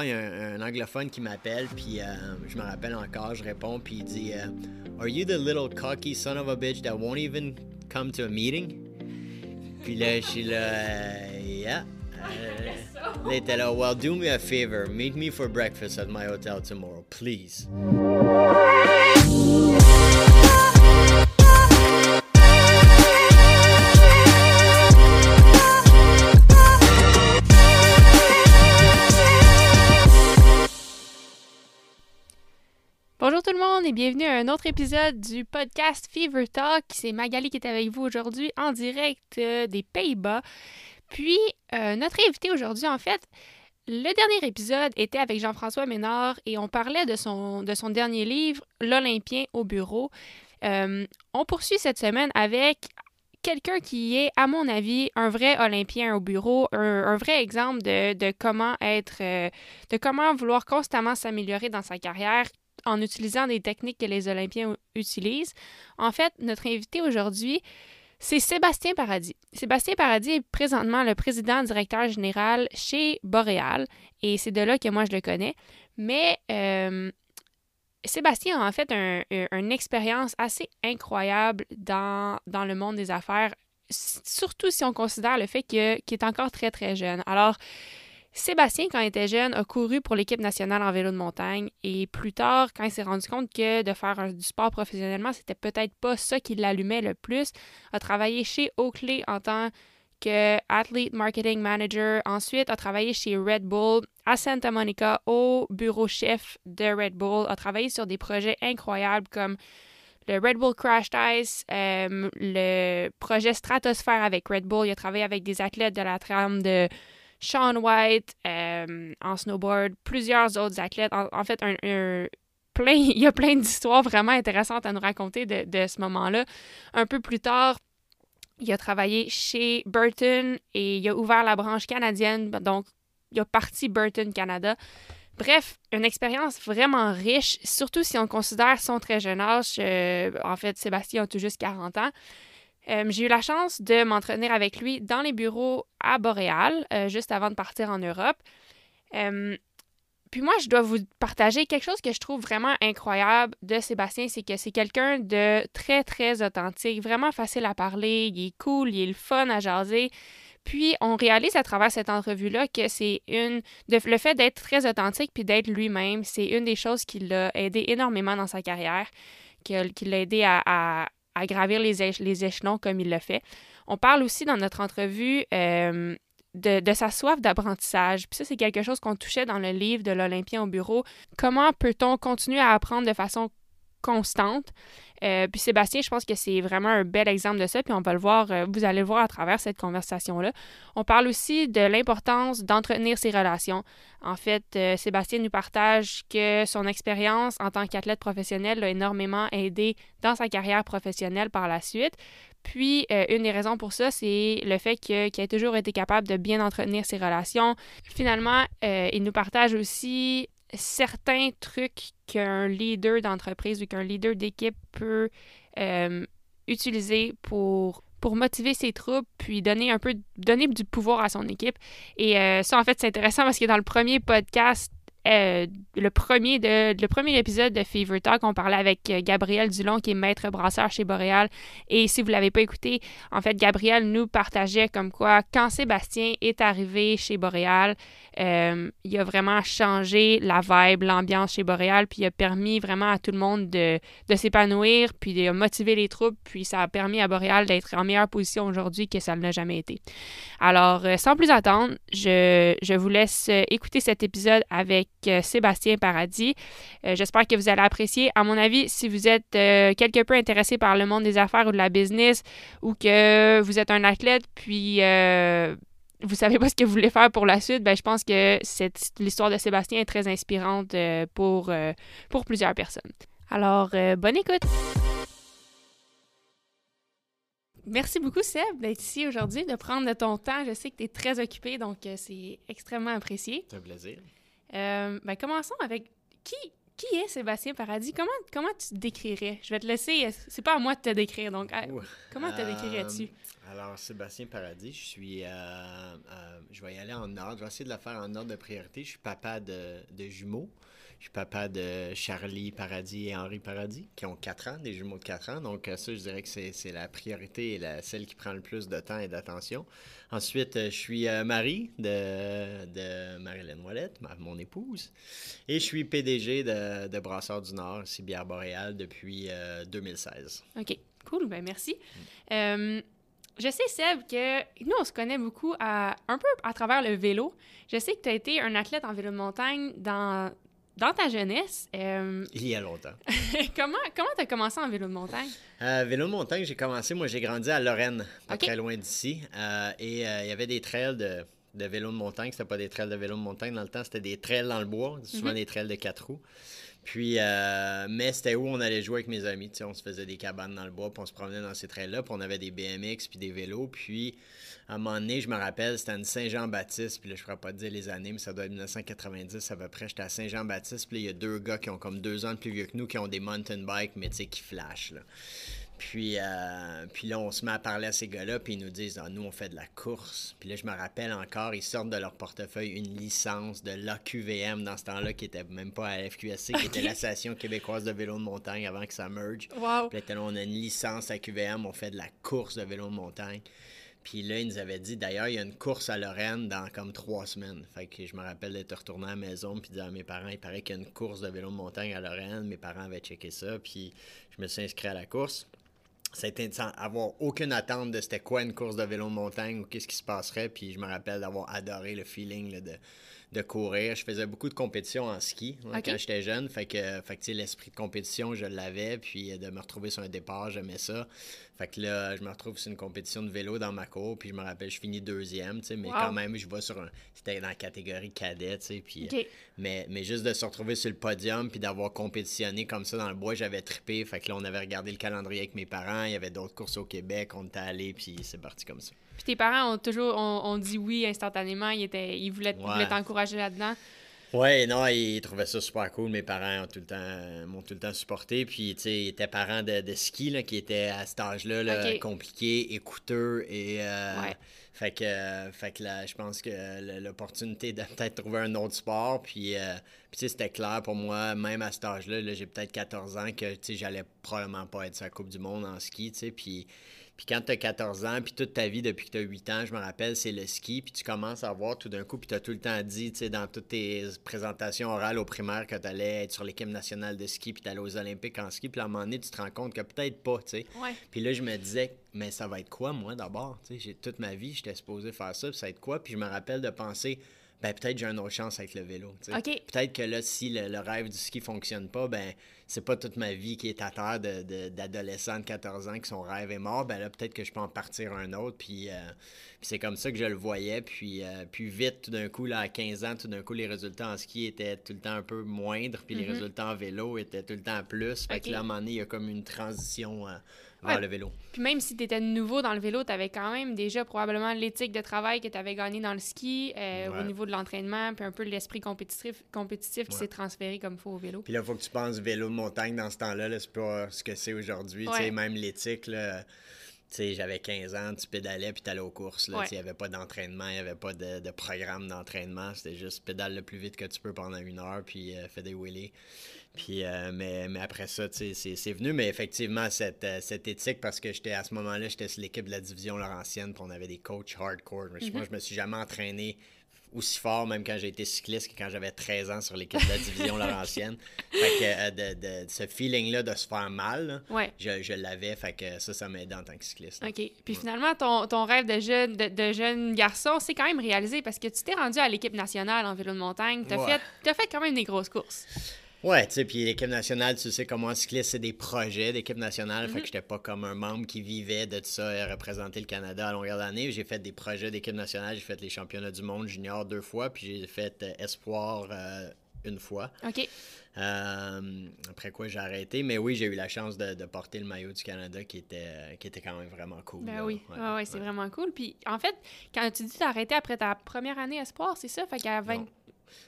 Ah, il y a un, un anglophone qui m'appelle, puis euh, je me rappelle encore, je réponds, puis il dit euh, Are you the little cocky son of a bitch that won't even come to a meeting? Puis là, je suis là, euh, yeah. Il était là, Well, do me a favor, meet me for breakfast at my hotel tomorrow, please. Bienvenue à un autre épisode du podcast Fever Talk. C'est Magali qui est avec vous aujourd'hui en direct euh, des Pays-Bas. Puis, euh, notre invité aujourd'hui, en fait, le dernier épisode était avec Jean-François Ménard et on parlait de son, de son dernier livre, L'Olympien au bureau. Euh, on poursuit cette semaine avec quelqu'un qui est, à mon avis, un vrai Olympien au bureau, un, vrai exemple de, de comment être, de comment vouloir constamment s'améliorer dans sa carrière en utilisant des techniques que les Olympiens utilisent. En fait, notre invité aujourd'hui, c'est Sébastien Paradis. Sébastien Paradis est présentement le président directeur général chez Boréal et c'est de là que moi je le connais. Mais euh, Sébastien a en fait un- un- une expérience assez incroyable dans, le monde des affaires, surtout si on considère le fait qu'il est encore très très jeune. Alors, Sébastien, quand il était jeune, a couru pour l'équipe nationale en vélo de montagne et plus tard, quand il s'est rendu compte que de faire du sport professionnellement, c'était peut-être pas ça qui l'allumait le plus, a travaillé chez Oakley en tant que Athlete Marketing Manager. Ensuite, a travaillé chez Red Bull à Santa Monica au bureau chef de Red Bull. A travaillé sur des projets incroyables comme le Red Bull Crash Ice, euh, le projet Stratosphere avec Red Bull. Il a travaillé avec des athlètes de la trame de Sean White euh, en snowboard, plusieurs autres athlètes. En, fait, un, plein, il y a plein d'histoires vraiment intéressantes à nous raconter de, de ce moment-là. Un peu plus tard, il a travaillé chez Burton et il a ouvert la branche canadienne, donc il a parti Burton Canada. Bref, une expérience vraiment riche, surtout si on considère son très jeune âge. Euh, en fait, Sébastien a tout juste 40 ans. Euh, j'ai eu la chance de m'entraîner avec lui dans les bureaux à Boréal, euh, juste avant de partir en Europe. Euh, puis moi, je dois vous partager quelque chose que je trouve vraiment incroyable de Sébastien, c'est que c'est quelqu'un de très, très authentique, vraiment facile à parler, il est cool, il est fun à jaser. Puis on réalise à travers cette entrevue-là que c'est une... le fait d'être très authentique puis d'être lui-même, c'est une des choses qui l'a aidé énormément dans sa carrière, qui, l'a aidé à- à gravir les, éche- les échelons comme il l'a fait. On parle aussi dans notre entrevue euh, de, de sa soif d'apprentissage. Puis ça, c'est quelque chose qu'on touchait dans le livre de l'Olympien au bureau. Comment peut-on continuer à apprendre de façon constante? Euh, puis Sébastien, je pense que c'est vraiment un bel exemple de ça, puis on va le voir, euh, vous allez le voir à travers cette conversation-là. On parle aussi de l'importance d'entretenir ses relations. En fait, euh, Sébastien nous partage que son expérience en tant qu'athlète professionnel l'a énormément aidé dans sa carrière professionnelle par la suite. Puis, une des raisons pour ça, c'est le fait qu'il a toujours été capable de bien entretenir ses relations. Finalement, il nous partage aussi certains trucs qu'un leader d'entreprise ou qu'un leader d'équipe peut euh, utiliser pour motiver ses troupes, puis donner un peu donner du pouvoir à son équipe. Et euh, ça, en fait, c'est intéressant parce que dans le premier podcast, euh, le premier de le premier épisode de Fever Talk, on parlait avec euh, Gabriel Dulon, qui est maître brasseur chez Boréal. Et si vous l'avez pas écouté, en fait, Gabriel nous partageait comme quoi, quand Sébastien est arrivé chez Boréal, euh, il a vraiment changé la vibe, l'ambiance chez Boréal, puis il a permis vraiment à tout le monde de, de s'épanouir, puis de motiver les troupes, puis ça a permis à Boréal d'être en meilleure position aujourd'hui que ça ne l'a jamais été. Alors, sans plus attendre, je, je vous laisse écouter cet épisode avec Sébastien Paradis. Euh, J'espère que vous allez apprécier. À mon avis, si vous êtes euh, quelque peu intéressé par le monde des affaires ou de la business, ou que vous êtes un athlète, puis euh, vous savez pas ce que vous voulez faire pour la suite, ben, je pense que cette- l'histoire de Sébastien est très inspirante euh, pour, euh, pour plusieurs personnes. Alors, euh, bonne écoute! Merci beaucoup, Seb, d'être ici aujourd'hui, de prendre de ton temps. Je sais que tu es très occupé, donc c'est extrêmement apprécié. C'est un plaisir. Euh, ben, commençons avec qui, qui est Sébastien Paradis? Comment, comment tu te décrirais? Je vais te laisser, c'est pas à moi de te décrire, donc à- Ouh. comment te décrirais-tu? Alors, Sébastien Paradis, je suis. euh, euh, je vais y aller en ordre. Je vais essayer de la faire en ordre de priorité. Je suis papa de, de jumeaux. Je suis papa de Charlie Paradis et Henri Paradis, qui ont 4 ans, des jumeaux de 4 ans. Donc, euh, ça, je dirais que c'est la priorité et la, celle qui prend le plus de temps et d'attention. Ensuite, euh, je suis euh, mari de, de Marilyn Ouellette, ma- mon épouse. Et je suis PDG de, de Brasseurs du Nord, ici Bière Boréal, depuis euh, 2016. OK, cool, ben merci. Euh, je sais, Seb, que nous, on se connaît beaucoup à, un peu à travers le vélo. Je sais que tu as été un athlète en vélo de montagne dans, dans ta jeunesse. Euh, Il y a longtemps. comment comment tu as commencé en vélo de montagne? Euh, vélo de montagne, j'ai commencé, moi j'ai grandi à Lorraine, pas très loin d'ici. Euh, et il y avait des trails de, de vélo de montagne. C'était pas des trails de vélo de montagne dans le temps, c'était des trails dans le bois, souvent Mhm. des trails de quatre roues. Puis, euh, mais c'était où on allait jouer avec mes amis. tu on se faisait des cabanes dans le bois, puis on se promenait dans ces trails-là, puis on avait des BMX, puis des vélos. Puis, à un moment donné, je me rappelle, c'était une Saint-Jean-Baptiste, puis là, je ne pourrais pas te dire les années, mais ça doit être 1990 à peu près. J'étais à Saint-Jean-Baptiste, puis il y a deux gars qui ont comme deux ans de plus vieux que nous, qui ont des mountain bikes, mais tu sais, qui flashent, là. Puis, euh, puis là, on se met à parler à ces gars-là, puis ils nous disent ah, Nous, on fait de la course. Puis là, je me rappelle encore, ils sortent de leur portefeuille une licence de l'AQVM dans ce temps-là, qui était même pas à la FQSC, qui était l'Association québécoise de vélo de montagne avant que ça merge. Wow! Puis là, là, on a une licence à QVM, on fait de la course de vélo de montagne. Puis là, ils nous avaient dit, d'ailleurs, il y a une course à Lorraine dans comme trois semaines. Fait que je me rappelle d'être retourné à la maison puis dire à mes parents, il paraît qu'il y a une course de vélo de montagne à Lorraine. Mes parents avaient checké ça, puis je me suis inscrit à la course. Ça a été sans avoir aucune attente de c'était quoi une course de vélo de montagne ou qu'est-ce qui se passerait. Puis je me rappelle d'avoir adoré le feeling là, de, de courir. Je faisais beaucoup de compétitions en ski Ok. quand j'étais jeune. Fait que, fait que l'esprit de compétition, je l'avais. Puis euh, de me retrouver sur un départ, j'aimais ça. Fait que là, je me retrouve sur une compétition de vélo dans ma cour. Puis je me rappelle, je finis deuxième, tu sais. Mais Wow. quand même, je vais sur un. C'était dans la catégorie cadet, tu sais. Puis, OK. mais, mais juste de se retrouver sur le podium puis d'avoir compétitionné comme ça dans le bois, j'avais trippé. Fait que là, on avait regardé le calendrier avec mes parents. Il y avait d'autres courses au Québec. On était allés, puis c'est parti comme ça. Puis tes parents ont toujours ont, ont dit oui instantanément. Ils, étaient, ils voulaient, ils Ouais. voulaient t'encourager là-dedans. Ouais, non, ils trouvaient ça super cool. Mes parents ont tout le temps, m'ont tout le temps supporté. Puis, tu sais, ils étaient parents de, de ski, là, qui étaient à cet âge-là, là, Ok. compliqué et coûteux. Et, euh, Ouais. fait que, euh, fait que là, je pense que l'opportunité de peut-être trouver un autre sport. Puis, euh, puis tu sais, c'était clair pour moi, même à cet âge-là, là, j'ai peut-être 14 ans, que, tu sais, j'allais probablement pas être sur la Coupe du Monde en ski, tu sais. Puis, puis quand tu as 14 ans, puis toute ta vie depuis que tu as 8 ans, je me rappelle, c'est le ski, puis tu commences à voir tout d'un coup, puis tu as tout le temps dit, tu sais, dans toutes tes présentations orales au primaire que tu allais être sur l'équipe nationale de ski, puis tu allais aux Olympiques en ski, puis à un moment donné, tu te rends compte que peut-être pas, tu sais. Ouais. Puis là, je me disais, mais ça va être quoi, moi, d'abord? Tu sais, j'ai toute ma vie, j'étais supposé faire ça, puis ça va être quoi? Puis je me rappelle de penser, ben peut-être j'ai une autre chance avec le vélo. Peut-être que là, si le, le rêve du ski fonctionne pas, ben c'est pas toute ma vie qui est à terre de- de- d'adolescent de, 14 ans que son rêve est mort. Ben là, peut-être que je peux en partir un autre. Puis, euh, puis c'est comme ça que je le voyais. Puis, euh, puis vite, tout d'un coup, là, à 15 ans, tout d'un coup, les résultats en ski étaient tout le temps un peu moindres. Puis les Mhm. résultats en vélo étaient tout le temps plus. Fait que là, à un moment donné, il y a comme une transition euh, vers Ouais. le vélo. Puis même si tu étais nouveau dans le vélo, tu avais quand même déjà probablement l'éthique de travail que tu avais gagné dans le ski, euh, Ouais. au niveau de l'entraînement, puis un peu l'esprit compétitif, compétitif qui s'est transféré comme faut au vélo. Puis là, il faut que tu penses vélo de montagne dans ce temps-là. Là, c'est pas ce que c'est aujourd'hui. Même l'éthique, là, j'avais 15 ans, tu pédalais puis t'allais aux courses. Ouais. Il n'y avait pas d'entraînement, il n'y avait pas de, de programme d'entraînement. C'était juste pédale le plus vite que tu peux pendant une heure puis euh, fais des wheelies. Puis, euh, mais, mais après ça, c'est c'est venu. Mais effectivement, cette, euh, cette éthique, parce que j'étais à ce moment-là, j'étais sur l'équipe de la division Laurentienne, puis on avait des coachs hardcore. Mais Mhm. Moi, je me suis jamais entraîné aussi fort, même quand j'ai été cycliste, que quand j'avais 13 ans sur l'équipe de la division Laurentienne. Fait que euh, de, de- ce feeling-là de se faire mal, là, Ouais. je, je l'avais. Fait que ça, ça m'aidait en tant que cycliste. OK. Puis finalement, ton, ton rêve de jeune, de, de jeune garçon s'est quand même réalisé parce que tu t'es rendu à l'équipe nationale en vélo de montagne. Tu as, Ouais. fait, t'as fait quand même des grosses courses. Ouais, tu sais, puis l'équipe nationale, tu sais comment un cycliste, c'est des projets d'équipe nationale. Mhm. Fait que j'étais pas comme un membre qui vivait de tout ça et représenter le Canada à longueur d'année. J'ai fait des projets d'équipe nationale. J'ai fait les championnats du monde junior deux fois, puis j'ai fait euh, espoir euh, une fois. OK. Euh, après quoi, j'ai arrêté. Mais oui, j'ai eu la chance de, de porter le maillot du Canada qui était, qui était quand même vraiment cool. Ben là. oui, Ouais, c'est ouais. vraiment cool. Puis en fait, quand tu dis t'as arrêté après ta première année espoir, c'est ça? Fait qu'à 20...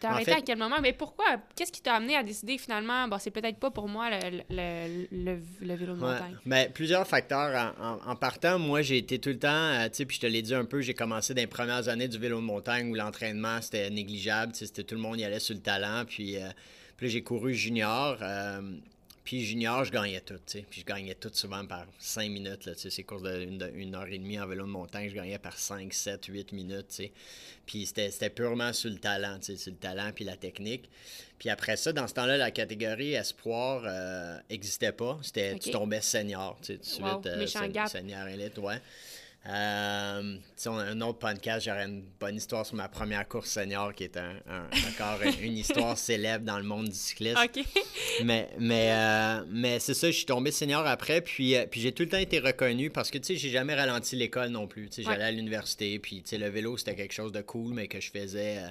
T'as arrêté à quel moment? Mais pourquoi? Qu'est-ce qui t'a amené à décider finalement, bon, c'est peut-être pas pour moi le, le, le, vélo de montagne? Ben, plusieurs facteurs. En, partant, moi, j'ai été tout le temps, euh, tu sais, puis je te l'ai dit un peu, j'ai commencé dans les premières années du vélo de montagne où l'entraînement, c'était négligeable. C'était tout le monde y allait sur le talent. Puis, euh, puis j'ai couru junior. Euh, puis junior, je gagnais tout, tu sais. Puis je gagnais tout souvent par 5 minutes, là, tu sais. Ces courses d'une heure et demie en vélo de montagne, je gagnais par 5, 7, 8 minutes, tu sais. Puis c'était purement sur le talent, tu sais, sur le talent puis la technique. Puis après ça, dans ce temps-là, la catégorie espoir n'existait euh, pas. C'était, tu tombais senior, tu sais, tout de suite. Euh, senior élite, ouais. Euh, on a un autre podcast, j'aurais une bonne histoire sur ma première course senior qui est un, encore une histoire célèbre dans le monde du cyclisme. Mais, mais, euh, mais c'est ça, je suis tombé senior après, puis, euh, puis j'ai tout le temps été reconnu parce que tu sais, j'ai jamais ralenti l'école non plus. Tu sais, J'allais à l'université, puis tu sais, le vélo c'était quelque chose de cool, mais que je faisais. Euh,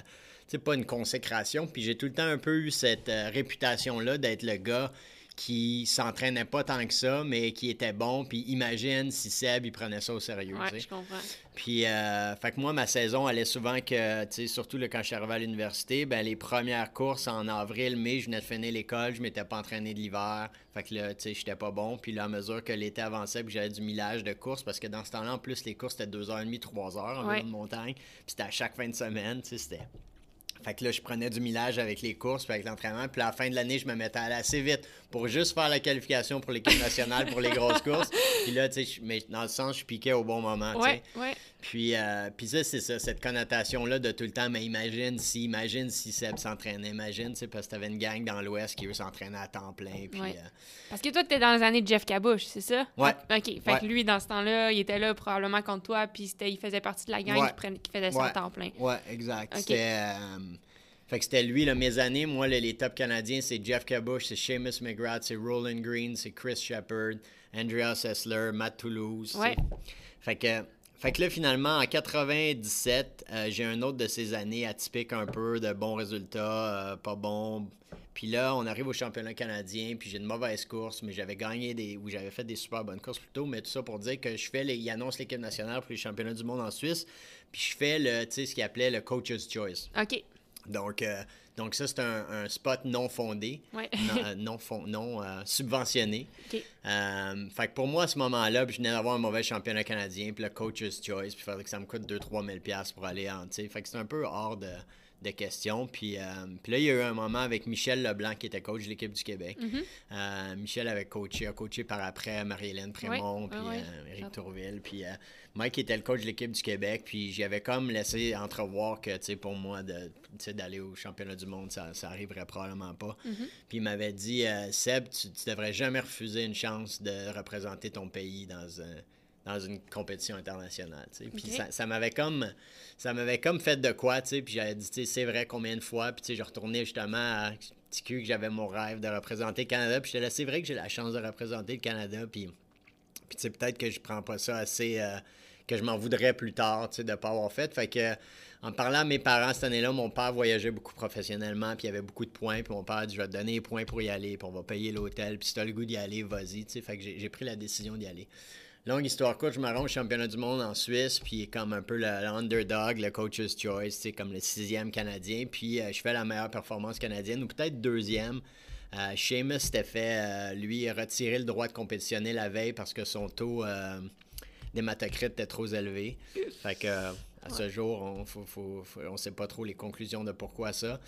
tu sais, pas une consécration. Puis j'ai tout le temps un peu eu cette réputation-là d'être le gars qui s'entraînait pas tant que ça, mais qui était bon. Puis imagine si Seb, il prenait ça au sérieux. Ouais, je comprends. Puis, euh, fait que moi, ma saison allait souvent que, tu sais, surtout quand je suis arrivé à l'université, ben les premières courses en avril, mai, je venais de finir l'école, je m'étais pas entraîné de l'hiver. Fait que là, tu sais, j'étais pas bon. Puis là, à mesure que l'été avançait, puis j'avais du millage de courses, parce que dans ce temps-là, en plus, les courses, c'était 2h30, 3h en ouais. de montagne. Puis c'était à chaque fin de semaine, tu sais, c'était fait que là, je prenais du millage avec les courses, puis avec l'entraînement. Puis à la fin de l'année, je me mettais à aller assez vite pour juste faire la qualification pour l'équipe nationale pour les grosses courses. Puis là, tu sais, mais dans le sens, je piquais au bon moment. Ouais, ouais. Puis, euh, puis ça, c'est ça, cette connotation-là de tout le temps, mais imagine si, imagine si Seb s'entraînait, imagine, tu sais, parce que t'avais une gang dans l'Ouest qui, eux, s'entraînaient à temps plein. Puis, euh, Parce que toi, t'es dans les années de Jeff Cabouche, c'est ça? Ouais. OK. Fait que lui, dans ce temps-là, il était là probablement contre toi, puis il faisait partie de la gang qui, faisait ça à temps plein. Ouais, exact. C'était. Euh, fait que c'était lui, là, mes années. Moi, les top canadiens, c'est Jeff Cabush, c'est Seamus McGrath, c'est Roland Green, c'est Chris Shepard, Andreas Essler, Matt Toulouse. Ouais. Fait que, fait que là, finalement, en 97, euh, j'ai un autre de ces années atypiques un peu, de bons résultats, euh, pas bons. Puis là, on arrive au championnat canadien, puis j'ai une mauvaise course, mais j'avais gagné des. ou j'avais fait des super bonnes courses plutôt, mais tout ça pour dire que je fais les. Ils annoncent l'équipe nationale pour les championnats du monde en Suisse, puis je fais le, tu sais, ce qu'ils appelait le Coach's Choice. OK. Donc, euh, donc ça, c'est un, spot non fondé, non, euh, non, euh, subventionné. fait que pour moi, à ce moment-là, je venais d'avoir un mauvais championnat canadien, puis le coach's choice, puis il fallait que ça me coûte 2-3 000 pour aller en, Fait que c'est un peu hors de, de questions. Puis, puis, là, il y a eu un moment avec Michel Leblanc, qui était coach de l'équipe du Québec. Mm-hmm. Michel avait coaché, a coaché par après Marie-Hélène Prémont, puis Eric Tourville. Puis Mike était le coach de l'équipe du Québec, puis j'avais comme laissé entrevoir que, tu sais, pour moi, d'aller au championnat du monde, ça, ça arriverait probablement pas. Mm-hmm. Puis il m'avait dit, euh, Seb, tu, tu, devrais jamais refuser une chance de représenter ton pays dans un dans une compétition internationale. Puis ça, ça m'avait comme ça m'avait comme fait de quoi, tu sais, puis j'avais dit c'est vrai combien de fois, puis tu sais je retournais justement à TQ que j'avais mon rêve de représenter le Canada, puis j'étais là c'est vrai que j'ai la chance de représenter le Canada, puis puis tu sais peut-être que je prends pas ça assez euh, que je m'en voudrais plus tard, tu sais, de ne pas avoir fait. Fait que, en parlant à mes parents cette année-là, mon père voyageait beaucoup professionnellement, puis il y avait beaucoup de points, puis mon père a dit, je vais te donner les points pour y aller, puis on va payer l'hôtel, puis si tu as le goût d'y aller, vas-y, tu sais. Fait que j'ai pris la décision d'y aller. Longue histoire courte, je me rends au championnat du monde en Suisse, puis comme un peu le, underdog, le coach's choice, c'est comme le sixième canadien, puis euh, je fais la meilleure performance canadienne, ou peut-être deuxième. Euh, Seamus s'était fait, euh, lui, retirer le droit de compétitionner la veille parce que son taux euh, d'hématocrite était trop élevé. Fait que à ce jour, on ne sait pas trop les conclusions de pourquoi ça.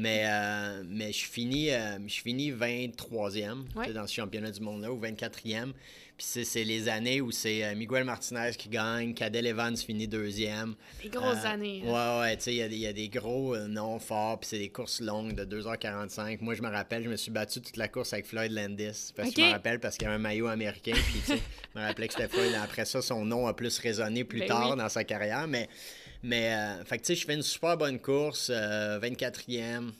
Mais, euh, mais je finis, je finis 23e dans ce championnat du monde-là, ou 24e. Puis c'est les années où c'est euh, Miguel Martinez qui gagne, Cadel Evans finit deuxième. Des grosses années. Hein. Ouais, ouais, tu sais, il y, a des gros noms forts, puis c'est des courses longues de 2h45. Moi, je me rappelle, je me suis battu toute la course avec Floyd Landis. Parce que je me rappelle, parce qu'il y avait un maillot américain, puis tu sais, je me rappelais que c'était Floyd. Après ça, son nom a plus résonné plus ben tard dans sa carrière, mais... Mais, euh, fait tu sais, je fais une super bonne course, 24e.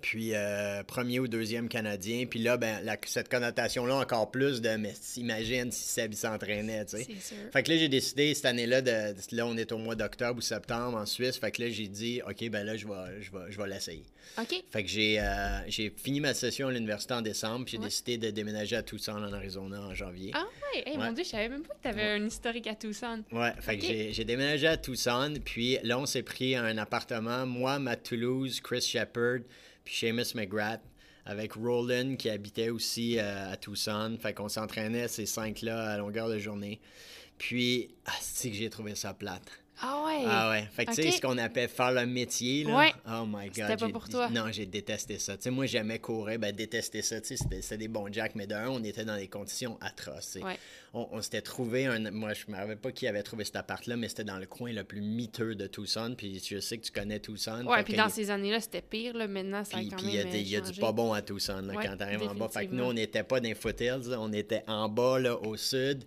Puis euh, premier ou deuxième Canadien. Puis là, ben, la- cette connotation-là, encore plus de mais imagine si Seb s'entraînait, tu sais. C'est sûr. Fait que là, j'ai décidé cette année-là, de, là, on est au mois d'octobre ou septembre en Suisse. Fait que là, j'ai dit, OK, ben là, je vais, je vais, je vais l'essayer. OK. Fait que j'ai euh, j'ai fini ma session à l'université en décembre, puis j'ai Ouais. décidé de déménager à Tucson, en Arizona, en janvier. Ah ouais, Hey, Ouais. mon Dieu, je savais même pas que tu avais un historique à Tucson. Ouais, fait que j'ai- j'ai déménagé à Tucson, puis là, on s'est pris un appartement, moi, Matt Toulouse, Chris Shepard, Seamus McGrath, avec Roland qui habitait aussi euh, à Tucson. Fait qu'on s'entraînait ces cinq-là à longueur de journée. Puis, ah, c'est que j'ai trouvé ça plate. Ah ouais. Ah ouais. Fait que tu sais, ce qu'on appelle faire le métier, là. Ouais. Oh my god. C'était pas pour toi. Non, j'ai détesté ça. Tu sais, moi, j'aimais courir, ben détester ça. Tu sais, c'était- des bons jacks, mais d'un, on était dans des conditions atroces. Ouais. On, on s'était trouvé un. Moi, je me rappelle pas qui avait trouvé cet appart-là, mais c'était dans le coin le plus miteux de Tucson. Puis je sais que tu connais Tucson. Ouais, puis dans ces années-là, c'était pire. Là. Maintenant, ça a puis quand puis même il y a, euh, il y a du pas bon à Tucson là, Ouais, quand t'arrives en bas. Fait que nous, on n'était pas dans les foothills, là, on était en bas, là, au sud,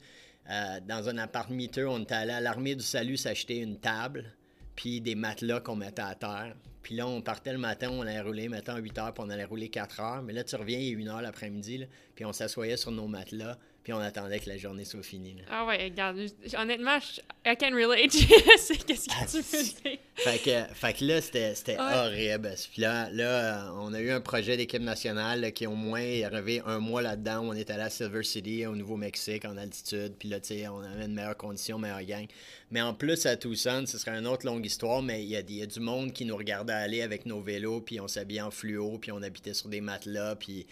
euh, dans un appart miteux. On était allé à l'Armée du Salut s'acheter une table, puis des matelas qu'on mettait à terre. Puis là, on partait le matin, on allait rouler, mettons, 8 heures, puis on allait rouler 4 heures. Mais là, tu reviens, il est 1 heure l'après-midi, puis on s'assoyait sur nos matelas, puis on attendait que la journée soit finie. là. Ah ouais, regarde, honnêtement, je- I can relate. Qu'est-ce que tu veux dire. Fait que, fait que là, c'était Ouais. horrible. Puis là, là, on a eu un projet d'équipe nationale là, qui, au moins, est arrivé un mois là-dedans. On est allé à Silver City, au Nouveau-Mexique, en altitude. Puis là, tu sais, on avait une meilleure condition, meilleure gang. Mais en plus, à Tucson, ce serait une autre longue histoire, mais il y, y a du monde qui nous regardait aller avec nos vélos, puis on s'habillait en fluo, puis on habitait sur des matelas, puis,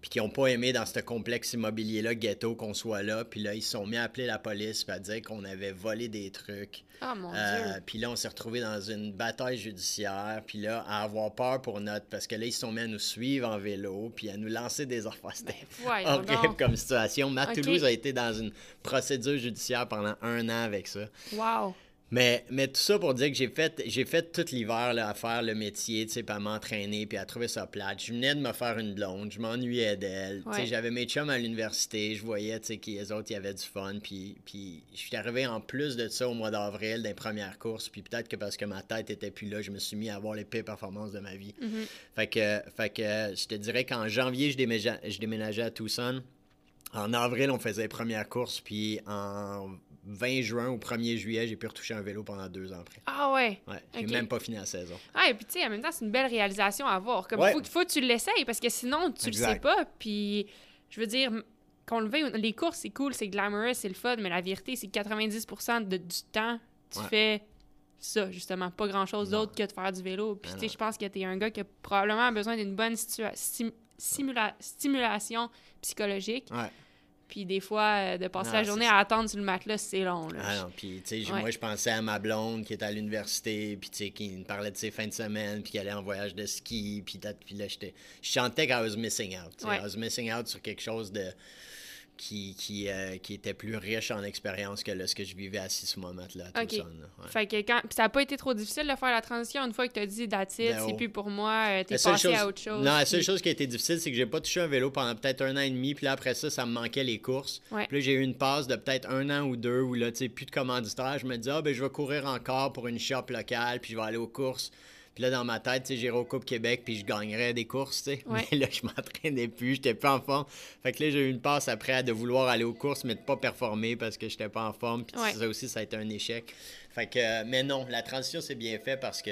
puis qui n'ont pas aimé dans ce complexe immobilier-là, ghetto, qu'on soit là. Puis là, ils se sont mis à appeler la police, puis à dire qu'on avait volé des trucs. Ah mon Euh, Dieu. puis là, on s'est retrouvé dans une bataille judiciaire. Puis là, à avoir peur pour notre. Parce que là, ils se sont mis à nous suivre en vélo. Puis à nous lancer des affaires. C'était Voyons horrible comme situation. Ok. Toulouse a été dans une procédure judiciaire pendant un an avec ça. Wow. Mais, mais tout ça pour dire que j'ai fait, j'ai fait tout l'hiver à faire le métier, tu sais, à m'entraîner, puis à trouver ça plate. Je venais de me faire une blonde, je m'ennuyais d'elle. Tu sais. J'avais mes chums à l'université, je voyais tu sais, que les autres, il y avait du fun. Puis, puis je suis arrivé en plus de ça au mois d'avril, des premières courses. Puis peut-être que parce que ma tête était plus là, je me suis mis à avoir les pires performances de ma vie. Mhm. Fait que, fait que je te dirais qu'en janvier, je déménageais, je déménageais à Tucson. En avril, on faisait les premières courses, puis en 20 juin ou 1er juillet, j'ai pu retoucher un vélo pendant deux ans après. Ah ouais? Ouais, j'ai même pas fini la saison. Ah, et puis tu sais, en même temps, c'est une belle réalisation à avoir. Comme Ouais. faut, faut que tu l'essayes parce que sinon, tu le sais pas. Puis, je veux dire, qu'on le veuille, les courses, c'est cool, c'est glamorous, c'est le fun, mais la vérité, c'est que 90% de- du temps, tu Ouais. fais ça, justement. Pas grand-chose d'autre que de faire du vélo. Puis, tu sais, je pense que t'es un gars qui a probablement besoin d'une bonne situa- sim- simula- stimulation psychologique. Ouais. Puis, des fois, euh, de passer Non, la journée à attendre sur le matelas, c'est long. Là. Ah non, puis tu sais, Ouais. moi je pensais à ma blonde qui était à l'université, puis tu sais, qui me parlait de ses fins de semaine, puis qui allait en voyage de ski, puis là, je chantais qu'I was missing out. Ouais. I was missing out sur quelque chose de qui, qui, euh, qui était plus riche en expérience que là, ce que je vivais assis mon matelas à. Tucson. Ouais. Fait que quand... ça a pas été trop difficile de faire la transition une fois que tu as dit that's it, Ben, c'est oh. plus pour moi, euh, t'es passé chose- à autre chose. Non, la seule puis- chose qui a été difficile, c'est que j'ai pas touché un vélo pendant peut-être un an et demi. Puis là, après ça, ça me manquait les courses. Ouais. Puis là, j'ai eu une passe de peut-être un an ou deux où là, tu sais, plus de commanditaire. Je me dis, ah, ben, je vais courir encore pour une shop locale, puis je vais aller aux courses. Puis là, dans ma tête, tu sais, j'irai au Coupe Québec, puis je gagnerais des courses, tu sais. Ouais. Mais là, je m'entraînais plus, j'étais pas en forme. Fait que là, j'ai eu une passe après à de vouloir aller aux courses, mais de pas performer parce que j'étais pas en forme. Puis Ouais. ça aussi, ça a été un échec. Fait que, euh, mais non, la transition s'est bien fait parce que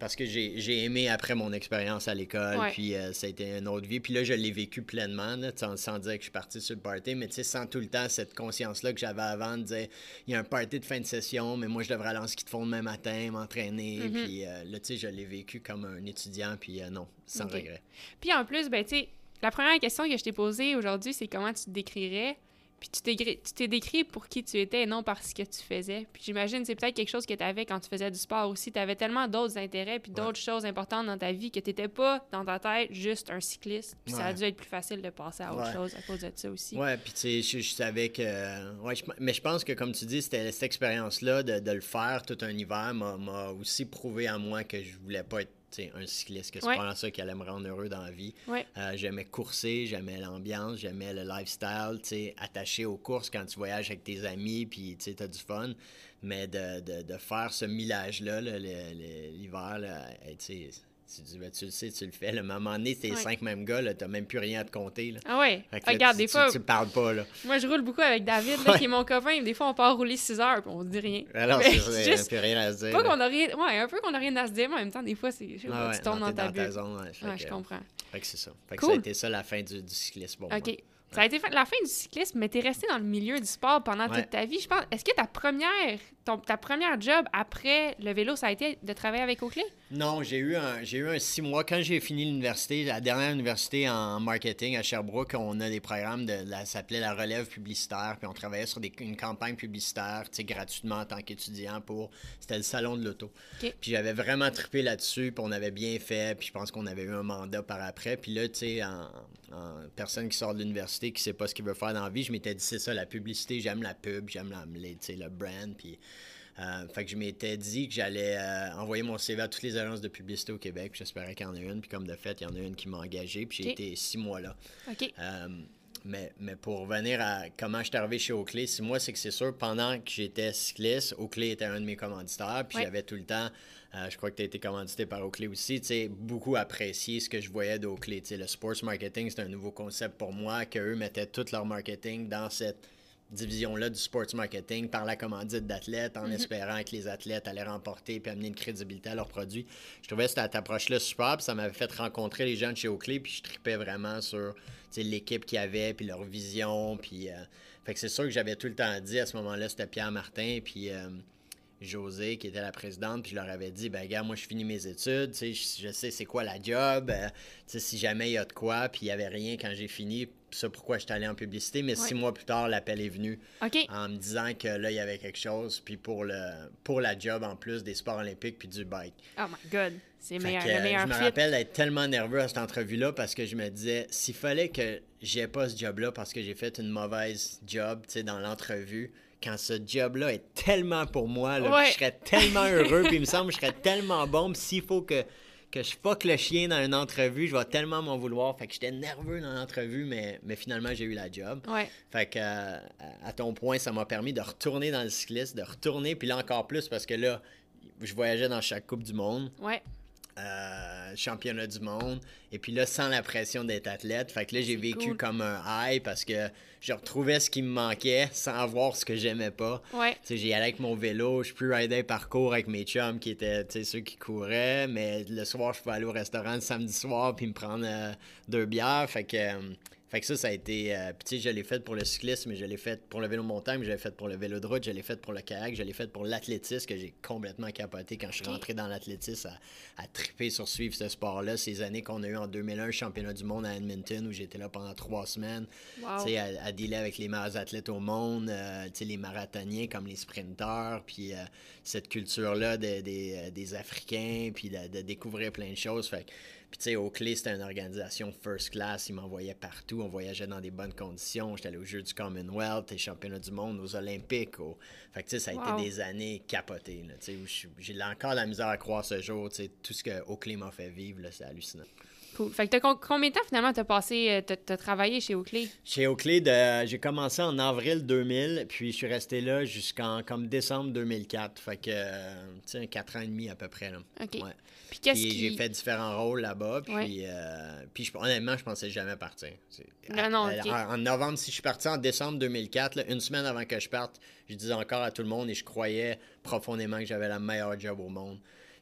parce que j'ai j'ai aimé après mon expérience à l'école, Ouais. puis euh, ça a été une autre vie. Puis là, je l'ai vécu pleinement, là, sans, sans dire que je suis parti sur le party, mais tu sais, sans tout le temps cette conscience-là que j'avais avant de dire, il y a un party de fin de session, mais moi, je devrais aller en ski de fond demain matin, m'entraîner. Mhm. Puis euh, là, tu sais, je l'ai vécu comme un étudiant, puis euh, non, sans regret. Puis en plus, ben tu sais, la première question que je t'ai posée aujourd'hui, c'est comment tu te décrirais? Puis tu t'es gré- tu t'es décrit pour qui tu étais et non par ce que tu faisais. Puis j'imagine c'est peut-être quelque chose que tu avais quand tu faisais du sport aussi. Tu avais tellement d'autres intérêts puis d'autres choses importantes dans ta vie que tu n'étais pas dans ta tête juste un cycliste. Puis ça a dû être plus facile de passer à autre Ouais. chose à cause de ça aussi. Ouais, puis tu sais, je, je savais que. Je- mais je pense que, comme tu dis, c'était cette expérience-là de, de le faire tout un hiver m'a aussi prouvé à moi que je voulais pas être un cycliste, que c'est Ouais. pas ça qui allait me rendre heureux dans la vie. Ouais. Euh, j'aimais courser, j'aimais l'ambiance, j'aimais le lifestyle, attaché aux courses quand tu voyages avec tes amis, puis tu t'as du fun. Mais de, de, de faire ce millage-là, là, l'hiver, là, tu Tu dis, ben, tu le sais, tu le fais. Le moment donné, les Ouais. cinq mêmes gars, là, t'as même plus rien à te compter. Là. Ah ouais. Fait que là, Regarde, tu, des tu- fois, Tu, parles pas, là. moi, je roule beaucoup avec David, là, Ouais. qui est mon copain. Des fois, on part rouler 6 heures, puis on se dit rien. Alors, Mais c'est juste- plus rien à se dire. Pas qu'on a rien... Ouais, un peu qu'on a rien à se dire, mais en même temps, des fois, c'est... Ah ouais, tu tombes dans t'es ta bulle. zone, ouais. Que- je comprends. Fait que c'est ça. Fait que Cool. ça a été ça la fin du, du cyclisme pour moi. Ça a été fait- la fin du cyclisme, mais t'es resté dans le milieu du sport pendant Ouais. toute ta vie. Je pense. Est-ce que ta première, ton- ta première job après le vélo, ça a été de travailler avec Oakley? Non, j'ai eu un j'ai eu un six mois quand j'ai fini l'université, la dernière université en marketing à Sherbrooke, on a des programmes de la ça s'appelait la relève publicitaire, puis on travaillait sur des- une campagne publicitaire, tu sais gratuitement en tant qu'étudiant pour c'était le salon de l'auto. Puis j'avais vraiment trippé là-dessus, puis on avait bien fait, puis je pense qu'on avait eu un mandat par après, puis là tu sais en, en personne qui sort de l'université qui sait pas ce qu'il veut faire dans la vie, je m'étais dit c'est ça la publicité, j'aime la pub, j'aime la les- le brand puis euh, fait que je m'étais dit que j'allais euh, envoyer mon CV à toutes les agences de publicité au Québec. J'espérais qu'il y en ait une. Puis comme de fait, il y en a une qui m'a engagé. Puis j'ai été six mois là. OK. Euh, mais, mais pour revenir à comment je suis arrivé chez Oakley, six mois, c'est que c'est sûr, pendant que j'étais cycliste, Oakley était un de mes commanditaires. Puis Ouais. j'avais tout le temps, je crois que tu as été commandité par Oakley aussi, tu sais, beaucoup apprécié ce que je voyais d'Oakley. Tu sais, le sports marketing, c'est un nouveau concept pour moi, qu'eux mettaient tout leur marketing dans cette division-là du sports marketing par la commandite d'athlètes en espérant que les athlètes allaient remporter puis amener une crédibilité à leurs produits. Je trouvais cette approche-là super, puis ça m'avait fait rencontrer les gens de chez Oakley, puis je tripais vraiment sur l'équipe qu'il y avait, puis leur vision, puis... euh, fait que c'est sûr que j'avais tout le temps dit à ce moment-là, c'était Pierre Martin, puis... euh, José, qui était la présidente, puis je leur avais dit, ben gars, moi je finis mes études, tu sais, je, je sais c'est quoi la job, euh, tu sais, si jamais il y a de quoi, puis il y avait rien quand j'ai fini, ça pourquoi je suis allé en publicité, mais Ouais. six mois plus tard, l'appel est venu en me disant que là, il y avait quelque chose, puis pour, le, pour la job en plus des sports olympiques puis du bike. Oh my God. C'est meilleur, que, le meilleur je me fit. rappelle d'être tellement nerveux à cette entrevue-là parce que je me disais, s'il fallait que j'ai pas ce job-là parce que j'ai fait une mauvaise job, tu sais, dans l'entrevue, quand ce job-là est tellement pour moi, là, Ouais. puis je serais tellement heureux, puis il me semble que je serais tellement bon, puis s'il faut que, que je fuck le chien dans une entrevue, je vais tellement m'en vouloir. Fait que j'étais nerveux dans l'entrevue, mais, mais finalement, j'ai eu la job. Ouais. Fait que, euh, à ton point, ça m'a permis de retourner dans le cyclisme, de retourner, puis là encore plus parce que là, je voyageais dans chaque Coupe du Monde Ouais. Euh, championnat du monde. Et puis là, sans la pression d'être athlète. Fait que là, j'ai vécu cool. comme un high parce que je retrouvais ce qui me manquait sans avoir ce que j'aimais pas. Ouais. Tu sais, j'y allais avec mon vélo, je peux rider un parcours avec mes chums qui étaient tu sais, ceux qui couraient, mais le soir, je pouvais aller au restaurant le samedi soir puis me prendre euh, deux bières. Fait que, euh, fait que ça, ça a été. euh, puis tu sais, je l'ai fait pour le cyclisme, je l'ai fait pour le vélo montagne, mais je l'ai fait pour le vélo de route, je l'ai fait pour le kayak, je l'ai fait pour l'athlétisme, que j'ai complètement capoté quand je suis rentré dans l'athlétisme à, à triper sur suivre ce sport-là. Ces années qu'on a eu en 2001, championnat du monde à Edmonton, où j'étais là pendant trois semaines Wow. tu sais, à, à dealer avec les meilleurs athlètes au monde, euh, tu sais, les marathoniens comme les sprinteurs, puis euh, cette culture-là de- des, euh, des Africains, puis de, de découvrir plein de choses. Fait que- puis tu sais, Oakley, c'était une organisation first class, ils m'envoyaient partout, on voyageait dans des bonnes conditions, j'étais allé aux Jeux du Commonwealth, les championnats du monde, aux Olympiques. Fait que tu sais, ça a Wow. été des années capotées, tu sais, où j'ai encore la misère à croire ce jour, tu sais, tout ce que Oakley m'a fait vivre, c'est hallucinant. Cool. Fait que combien de temps finalement t'as passé, euh, t'as t'as travaillé chez Oakley? Chez Oakley, j'ai commencé en avril 2000, puis je suis resté là jusqu'en comme décembre 2004. Fait que, euh, tu sais, 4 ans et demi à peu près. Là. OK. Ouais. Puis qu'est-ce qui... j'ai fait différents rôles là-bas, puis, Ouais. euh, puis honnêtement, je pensais jamais partir. Non, non, en, en novembre, si je suis parti en décembre 2004, là, une semaine avant que je parte, je disais encore à tout le monde et je croyais profondément que j'avais la meilleure job au monde,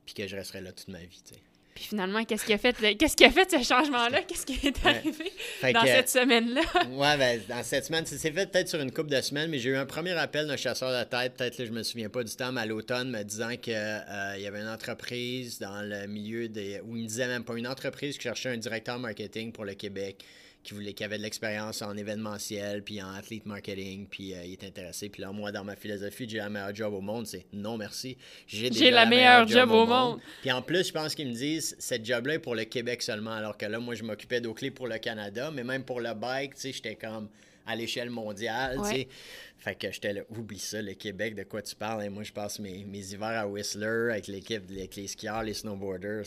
puis que je resterais là toute ma vie. tu sais. Puis finalement, qu'est-ce qui a fait, qu'est-ce qui a fait ce changement-là? Qu'est-ce qui est arrivé dans que- cette semaine-là? Ouais, ben, dans cette semaine, ça s'est fait peut-être sur une couple de semaines, mais j'ai eu un premier appel d'un chasseur de tête, peut-être là, je me souviens pas du temps, mais à l'automne, me disant que euh, y avait une entreprise dans le milieu des. ou il me disait même pas une entreprise qui cherchait un directeur marketing pour le Québec, qui voulait qui avait de l'expérience en événementiel, puis en athlete marketing, puis euh, il est intéressé. Puis là, moi, dans ma philosophie, j'ai la meilleure job au monde, c'est non merci. J'ai déjà la meilleure job au monde. puis en plus, je pense qu'ils me disent cette job-là est pour le Québec seulement, alors que là, moi, je m'occupais d'Oakley pour le Canada, mais même pour le bike, tu sais, j'étais comme à l'échelle mondiale, tu sais. Fait que j'étais là, oublie ça, le Québec, de quoi tu parles? Et moi, je passe mes, mes hivers à Whistler avec l'équipe, avec les skieurs, les snowboarders.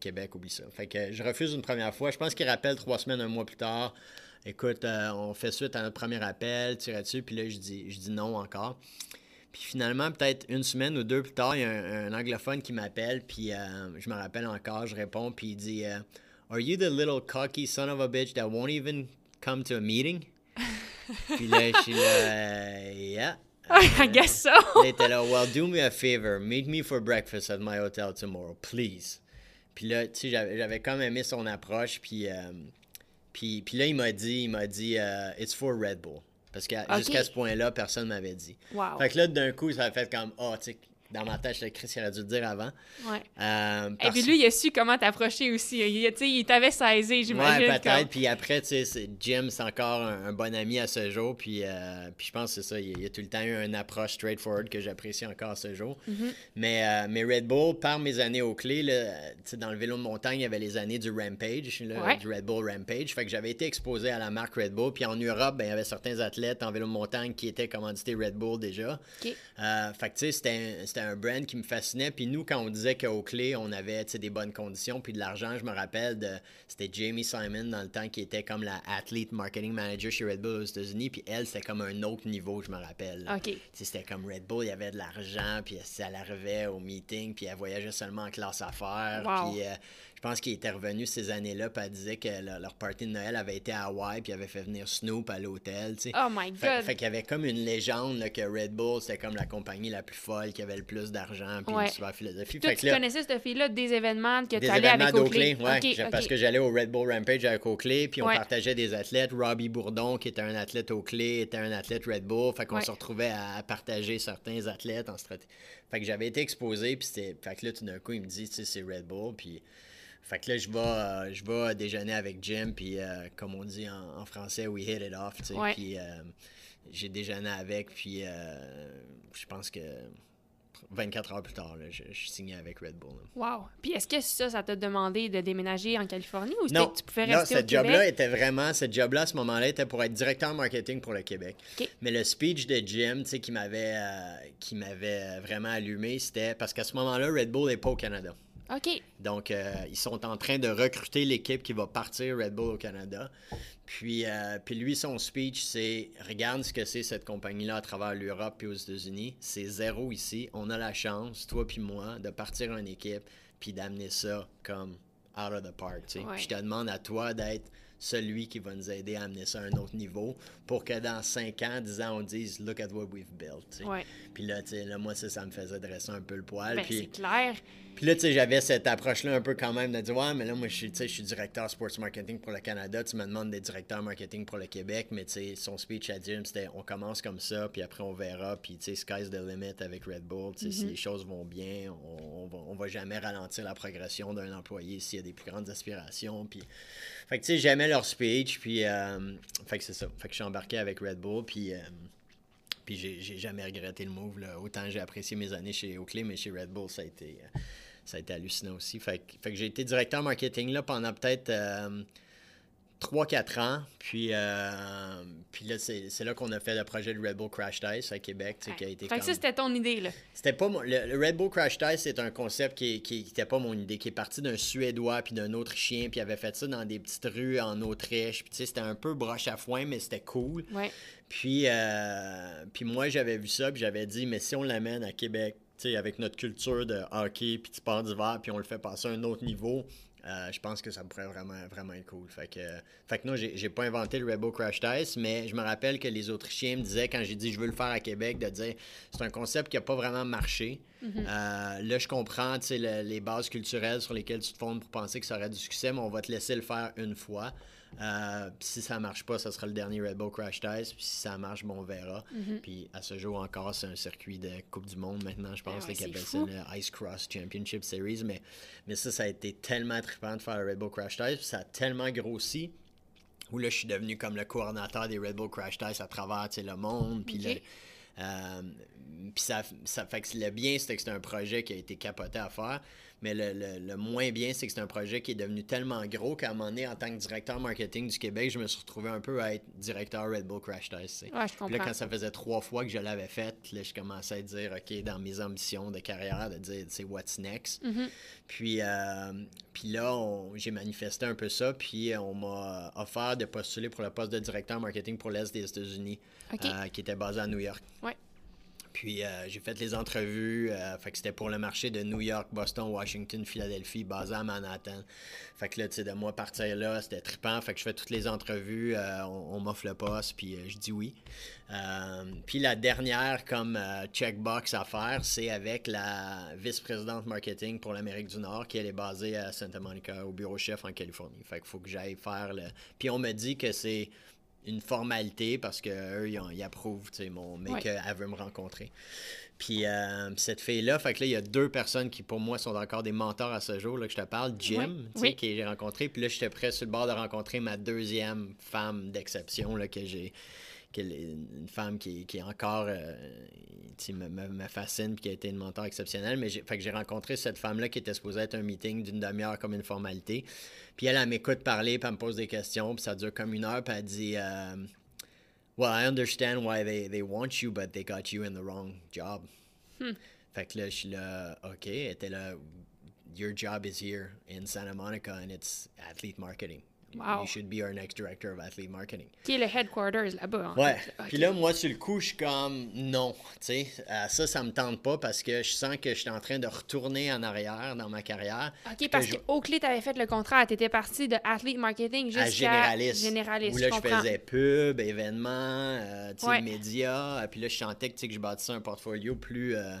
Québec, oublie ça. Fait que je refuse une première fois. Je pense qu'il rappelle trois semaines, un mois plus tard. Écoute, euh, on fait suite à notre premier appel, tu dessus, puis là, je dis, je dis non encore. Puis finalement, peut-être une semaine ou deux plus tard, il y a un, un anglophone qui m'appelle, puis euh, je me rappelle encore, je réponds, puis il dit euh, Are you the little cocky son of a bitch that won't even come to a meeting? puis là, je suis là, euh, yeah. I guess so. Il était là, well, do me a favor, meet me for breakfast at my hotel tomorrow, please. Puis là, tu sais, j'avais j'avais comme aimé son approche, puis, euh, puis, puis là, il m'a dit, il m'a dit, euh, it's for Red Bull. Parce que jusqu'à ce point-là, personne ne m'avait dit. Wow. Fait que là, d'un coup, ça a fait comme, oh, tu sais, dans ma tête, je Chris, il aurait dû le dire avant. Ouais. Euh, Et parce- puis lui, il a su comment t'approcher aussi. Il, il t'avait saisi, j'imagine. Ouais, comme- peut-être. Puis après, tu sais, Jim, c'est encore un, un bon ami à ce jour. Puis, euh, puis je pense que c'est ça. Il, il a tout le temps eu une approche straightforward que j'apprécie encore à ce jour. Mm-hmm. mais, euh, mais Red Bull, par mes années au clé, là, tu sais, dans le vélo de montagne, il y avait les années du Rampage, là, Ouais. du Red Bull Rampage. Fait que j'avais été exposé à la marque Red Bull. Puis en Europe, ben, il y avait certains athlètes en vélo de montagne qui étaient commandités Red Bull déjà. Fait que tu sais, c'était un- c'était un brand qui me fascinait. Puis nous, quand on disait qu'au clé, on avait des bonnes conditions, puis de l'argent, je me rappelle, de c'était Jamie Simon dans le temps qui était comme la athlete marketing manager chez Red Bull aux États-Unis. Puis elle, c'était comme un autre niveau, je me rappelle. C'était comme Red Bull, il y avait de l'argent, puis elle, elle arrivait au meeting, puis elle voyageait seulement en classe affaires. Wow. Puis euh, pense qu'il était revenu ces années-là, puis elle disait que leur, leur party de Noël avait été à Hawaï, puis avait fait venir Snoop à l'hôtel. tu sais. Oh my God. fait qu'il y avait comme une légende là, que Red Bull, c'était comme la compagnie la plus folle, qui avait le plus d'argent, puis Ouais. une super philosophie. Toi, Fait que tu là, connaissais cette fille-là des événements que tu allais avec Oakley. ouais, OK, j'ai- OK. parce que j'allais au Red Bull Rampage avec Oakley, puis on Ouais. partageait des athlètes. Robbie Bourdon, qui était un athlète Oakley, était un athlète Red Bull, fait qu'on se retrouvait à, à partager certains athlètes en stratégie. Fait que j'avais été exposé, puis c'était... Fait que là, tout d'un coup, il me dit, tu sais, c'est Red Bull, puis... Fait que là, je vais, euh, je vais déjeuner avec Jim, puis euh, comme on dit en, en français, we hit it off, tu sais, Ouais. puis euh, j'ai déjeuné avec, puis euh, je pense que 24 heures plus tard, là, je, je signais avec Red Bull. là. Wow. Puis est-ce que ça, ça t'a demandé de déménager en Californie ou Non, que tu pouvais rester au ce job-là était vraiment, ce job-là à ce moment-là était pour être directeur marketing pour le Québec. Mais le speech de Jim, tu sais, qui m'avait, euh, qui m'avait vraiment allumé, c'était parce qu'à ce moment-là, Red Bull n'est pas au Canada. OK. Donc, euh, ils sont en train de recruter l'équipe qui va partir Red Bull au Canada. Puis, euh, puis lui, son speech, c'est regarde ce que c'est cette compagnie-là à travers l'Europe et aux États-Unis. C'est zéro ici. On a la chance, toi puis moi, de partir une équipe puis d'amener ça comme out of the park. tu sais. Ouais. Puis je te demande à toi d'être celui qui va nous aider à amener ça à un autre niveau pour que dans 5 ans, 10 ans, on dise Look at what we've built. tu sais. Ouais. Puis là, tu sais, là, moi, ça, ça me faisait dresser un peu le poil. Ben, puis... c'est clair. Puis là, tu sais, j'avais cette approche-là un peu quand même de dire Ouais, mais là, moi, je suis, tu sais, je suis directeur sports marketing pour le Canada. Tu me demandes d'être directeur marketing pour le Québec. Mais tu sais, son speech à Jim, c'était On commence comme ça, puis après, on verra. Puis tu sais, sky's the limit avec Red Bull. Tu sais, si les choses vont bien, on, on va, on va jamais ralentir la progression d'un employé s'il y a des plus grandes aspirations. Puis, fait que tu sais, j'aimais leur speech. Puis, euh, fait que c'est ça. Fait que je suis embarqué avec Red Bull. Puis, euh, puis j'ai j'ai jamais regretté le move. Là. Autant j'ai apprécié mes années chez Oakley, mais chez Red Bull, ça a été, euh, ça a été hallucinant aussi. Fait, que- fait que j'ai été directeur marketing là pendant peut-être euh, 3-4 ans. Puis, euh, puis là, c'est là qu'on a fait le projet de Red Bull Crash Test à Québec, qui a été Fait que comme- ça, c'était ton idée, là. c'était pas mon- le, le Red Bull Crash Test, c'est un concept qui, qui, qui était pas mon idée, qui est parti d'un Suédois puis d'un Autrichien, puis avait fait ça dans des petites rues en Autriche. Puis tu sais, c'était un peu broche à foin, mais c'était cool. Ouais. Puis, euh, puis moi, j'avais vu ça, puis j'avais dit, mais si on l'amène à Québec, avec notre culture de hockey, puis de sport d'hiver, puis on le fait passer à un autre niveau, euh, je pense que ça pourrait vraiment, vraiment être cool. Fait que, fait que non, j'ai pas inventé le Red Bull Crash Test, mais je me rappelle que les Autrichiens me disaient, quand j'ai dit je veux le faire à Québec, de dire c'est un concept qui a pas vraiment marché. Euh, là, je comprends tu sais, le- les bases culturelles sur lesquelles tu te fondes pour penser que ça aurait du succès, mais on va te laisser le faire une fois. Euh, puis si ça marche pas, ça sera le dernier Red Bull Crash Test. Puis si ça marche, bon, on verra. Puis à ce jour encore, c'est un circuit de Coupe du Monde maintenant, je pense, Ah ouais, appellent fou. ça le Ice Cross Championship Series. Mais, mais ça, ça a été tellement trippant de faire le Red Bull Crash Test. Puis ça a tellement grossi où là, je suis devenu comme le coordinateur des Red Bull Crash Test à travers le monde. Puis euh, puis ça, ça fait que le bien, c'était que c'était un projet qui a été capoté à faire. Mais le, le- le moins bien, c'est que c'est un projet qui est devenu tellement gros qu'à un moment donné, en tant que directeur marketing du Québec, je me suis retrouvé un peu à être directeur Red Bull Crash Test. Ouais, je Puis là, quand ça faisait trois fois que je l'avais fait, là, je commençais à dire, OK, dans mes ambitions de carrière, de dire, c'est what's next? Mhm. Puis, euh, puis là, j'ai manifesté un peu ça, puis on m'a offert de postuler pour le poste de directeur marketing pour l'Est des États-Unis, euh, qui était basé à New York. Ouais. Puis euh, j'ai fait les entrevues. euh, fait que c'était pour le marché de New York, Boston, Washington, Philadelphie, basé à Manhattan. Fait que là, tu sais, de moi partir là, c'était trippant. Fait que je fais toutes les entrevues. euh, on m'offre le poste, puis je dis oui. Puis la dernière comme checkbox à faire, c'est avec la vice-présidente marketing pour l'Amérique du Nord, qui elle est basée à Santa Monica, au bureau chef en Californie. Fait qu'il faut que j'aille faire le. Puis on me dit que c'est une formalité parce qu'eux, ils, ils approuvent, tu sais, mon, mais Ouais. qu'elle veut me rencontrer. Puis euh, cette fille-là, fait que là, il y a deux personnes qui, pour moi, sont encore des mentors à ce jour, là, que je te parle. Jim, sais, Oui. que j'ai rencontré. Puis là, j'étais prêt sur le bord de rencontrer ma deuxième femme d'exception, là, que j'ai une femme qui, qui est encore euh, me, me- me fascine puis qui a été une mentor exceptionnelle mais j'ai fait que j'ai rencontré cette femme là qui était supposée être un meeting d'une demi-heure comme une formalité. Puis elle, elle m'écoute parler puis elle me pose des questions puis ça dure comme une heure puis elle dit euh, well I understand why they, they want you but they got you in the wrong job. Fait que là je suis là ok elle était là your job is here in Santa Monica and it's athlete marketing Wow. you should be our next director of athlete marketing Qui est le headquarters là-bas. en Ouais. fait. Puis là, moi, sur le coup, je suis comme non. Tu sais, Euh, ça, ça me tente pas parce que je sens que je suis en train de retourner en arrière dans ma carrière. OK, parce je- que Oakley, t'avais fait le contrat. T'étais parti de athlete marketing jusqu'à généraliste. généraliste, Où là, je faisais pub, événements, euh, tu sais, Ouais. médias. euh, Puis là, je sentais que, tu que je bâtissais un portfolio plus euh,